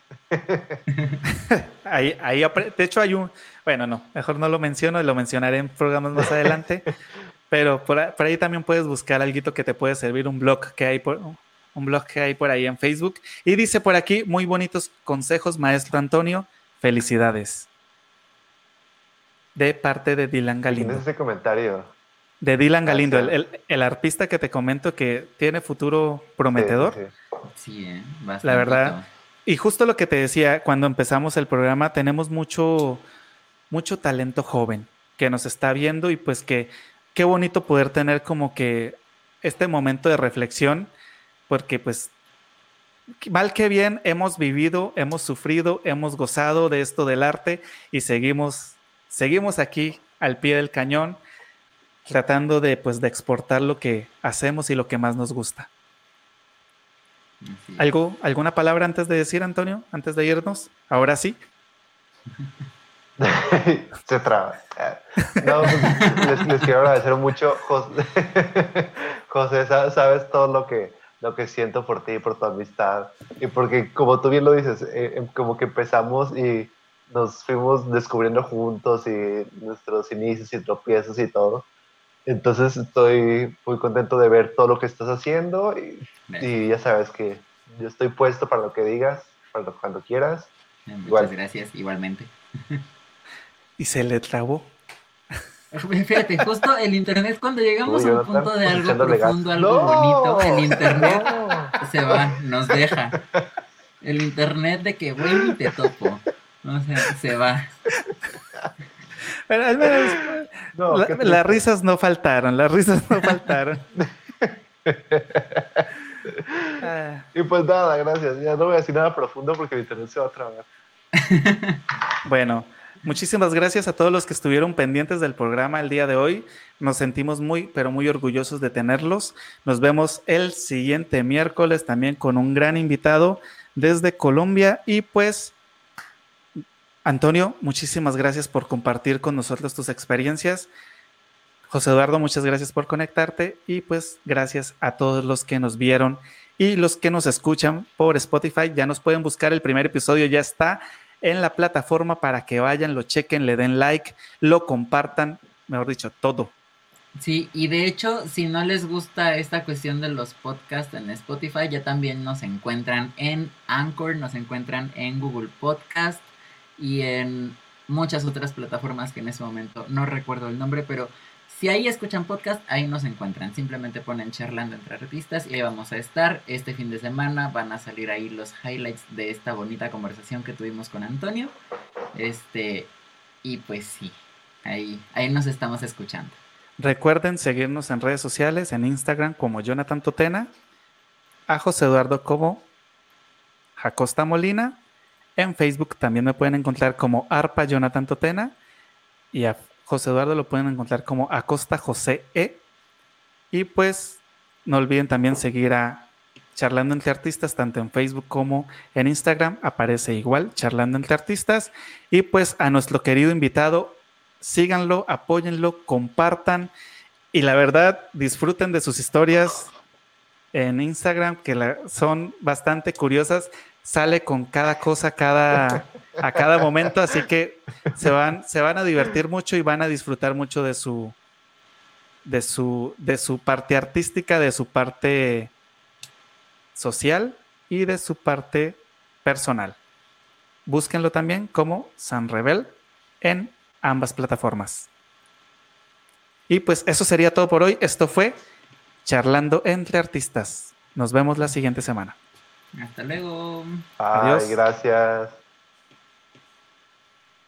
ahí, ahí, de hecho hay un, bueno, no, mejor no lo menciono, lo mencionaré en programas más adelante, pero por, ahí también puedes buscar algo que te puede servir, un blog que hay por, un blog que hay por ahí en Facebook. Y dice por aquí, muy bonitos consejos, maestro Antonio, felicidades. De parte de Dylan Galindo. ese comentario? De Dylan Galindo, el, artista que te comento que tiene futuro prometedor. Sí, ¿eh? La verdad. Y justo lo que te decía, cuando empezamos el programa, tenemos mucho, mucho talento joven que nos está viendo y pues que qué bonito poder tener como que este momento de reflexión, porque pues mal que bien hemos vivido, hemos sufrido, hemos gozado de esto del arte y seguimos, seguimos aquí al pie del cañón tratando de, pues, de exportar lo que hacemos y lo que más nos gusta. ¿Algo, ¿Alguna palabra antes de decir, Antonio? Antes de irnos. Ahora sí. Se traba. No, pues, les, quiero agradecer mucho, José. José, sabes todo lo que, lo que siento por ti, y por tu amistad. Y porque, como tú bien lo dices, eh, em, como que empezamos y nos fuimos descubriendo juntos y nuestros inicios y tropiezos y todo. Entonces estoy muy contento de ver todo lo que estás haciendo y, ya sabes que yo estoy puesto para lo que digas, para cuando quieras. Muchas gracias, igualmente. ¿Y se le trabó? Fíjate, justo el internet, cuando llegamos a un punto de algo profundo, algo bonito, el internet se va, nos deja. El internet de que voy y te topo. O sea, se va. Pero al menos las risas no faltaron, las risas no faltaron. Y pues nada, gracias. Ya no voy a decir nada profundo porque mi internet se va a trabar. Bueno, muchísimas gracias a todos los que estuvieron pendientes del programa el día de hoy. Nos sentimos muy, pero muy orgullosos de tenerlos. Nos vemos el siguiente miércoles también con un gran invitado desde Colombia y pues Antonio, muchísimas gracias por compartir con nosotros tus experiencias. José Eduardo, muchas gracias por conectarte y pues gracias a todos los que nos vieron y los que nos escuchan por Spotify. Ya nos pueden buscar, el primer episodio ya está en la plataforma para que vayan, lo chequen, le den like, lo compartan, mejor dicho, todo. Sí, y de hecho, si no les gusta esta cuestión de los podcasts en Spotify, ya también nos encuentran en Anchor, nos encuentran en Google Podcast y en muchas otras plataformas que en ese momento no recuerdo el nombre, pero si ahí escuchan podcast, ahí nos encuentran. Simplemente ponen charlando entre artistas y ahí vamos a estar. Este fin de semana van a salir ahí los highlights de esta bonita conversación que tuvimos con Antonio. Este, y pues sí, ahí, ahí nos estamos escuchando. Recuerden seguirnos en redes sociales, en Instagram como Jonathan Totena, a José Eduardo como Jacosta Molina, en Facebook también me pueden encontrar como Arpa Jonathan Totena y a José Eduardo lo pueden encontrar como Acosta José E. Y pues no olviden también seguir a Charlando entre Artistas, tanto en Facebook como en Instagram, aparece igual, Charlando entre Artistas. Y pues a nuestro querido invitado, síganlo, apóyenlo, compartan y la verdad disfruten de sus historias en Instagram que son bastante curiosas. Sale con cada cosa, cada, a cada momento, así que se van, se van a divertir mucho y van a disfrutar mucho de su, de su, de su parte artística, de su parte social y de su parte personal. Búsquenlo también como San Rebel en ambas plataformas. Y pues eso sería todo por hoy. Esto fue Charlando entre Artistas. Nos vemos la siguiente semana. Hasta luego. Adiós. gracias.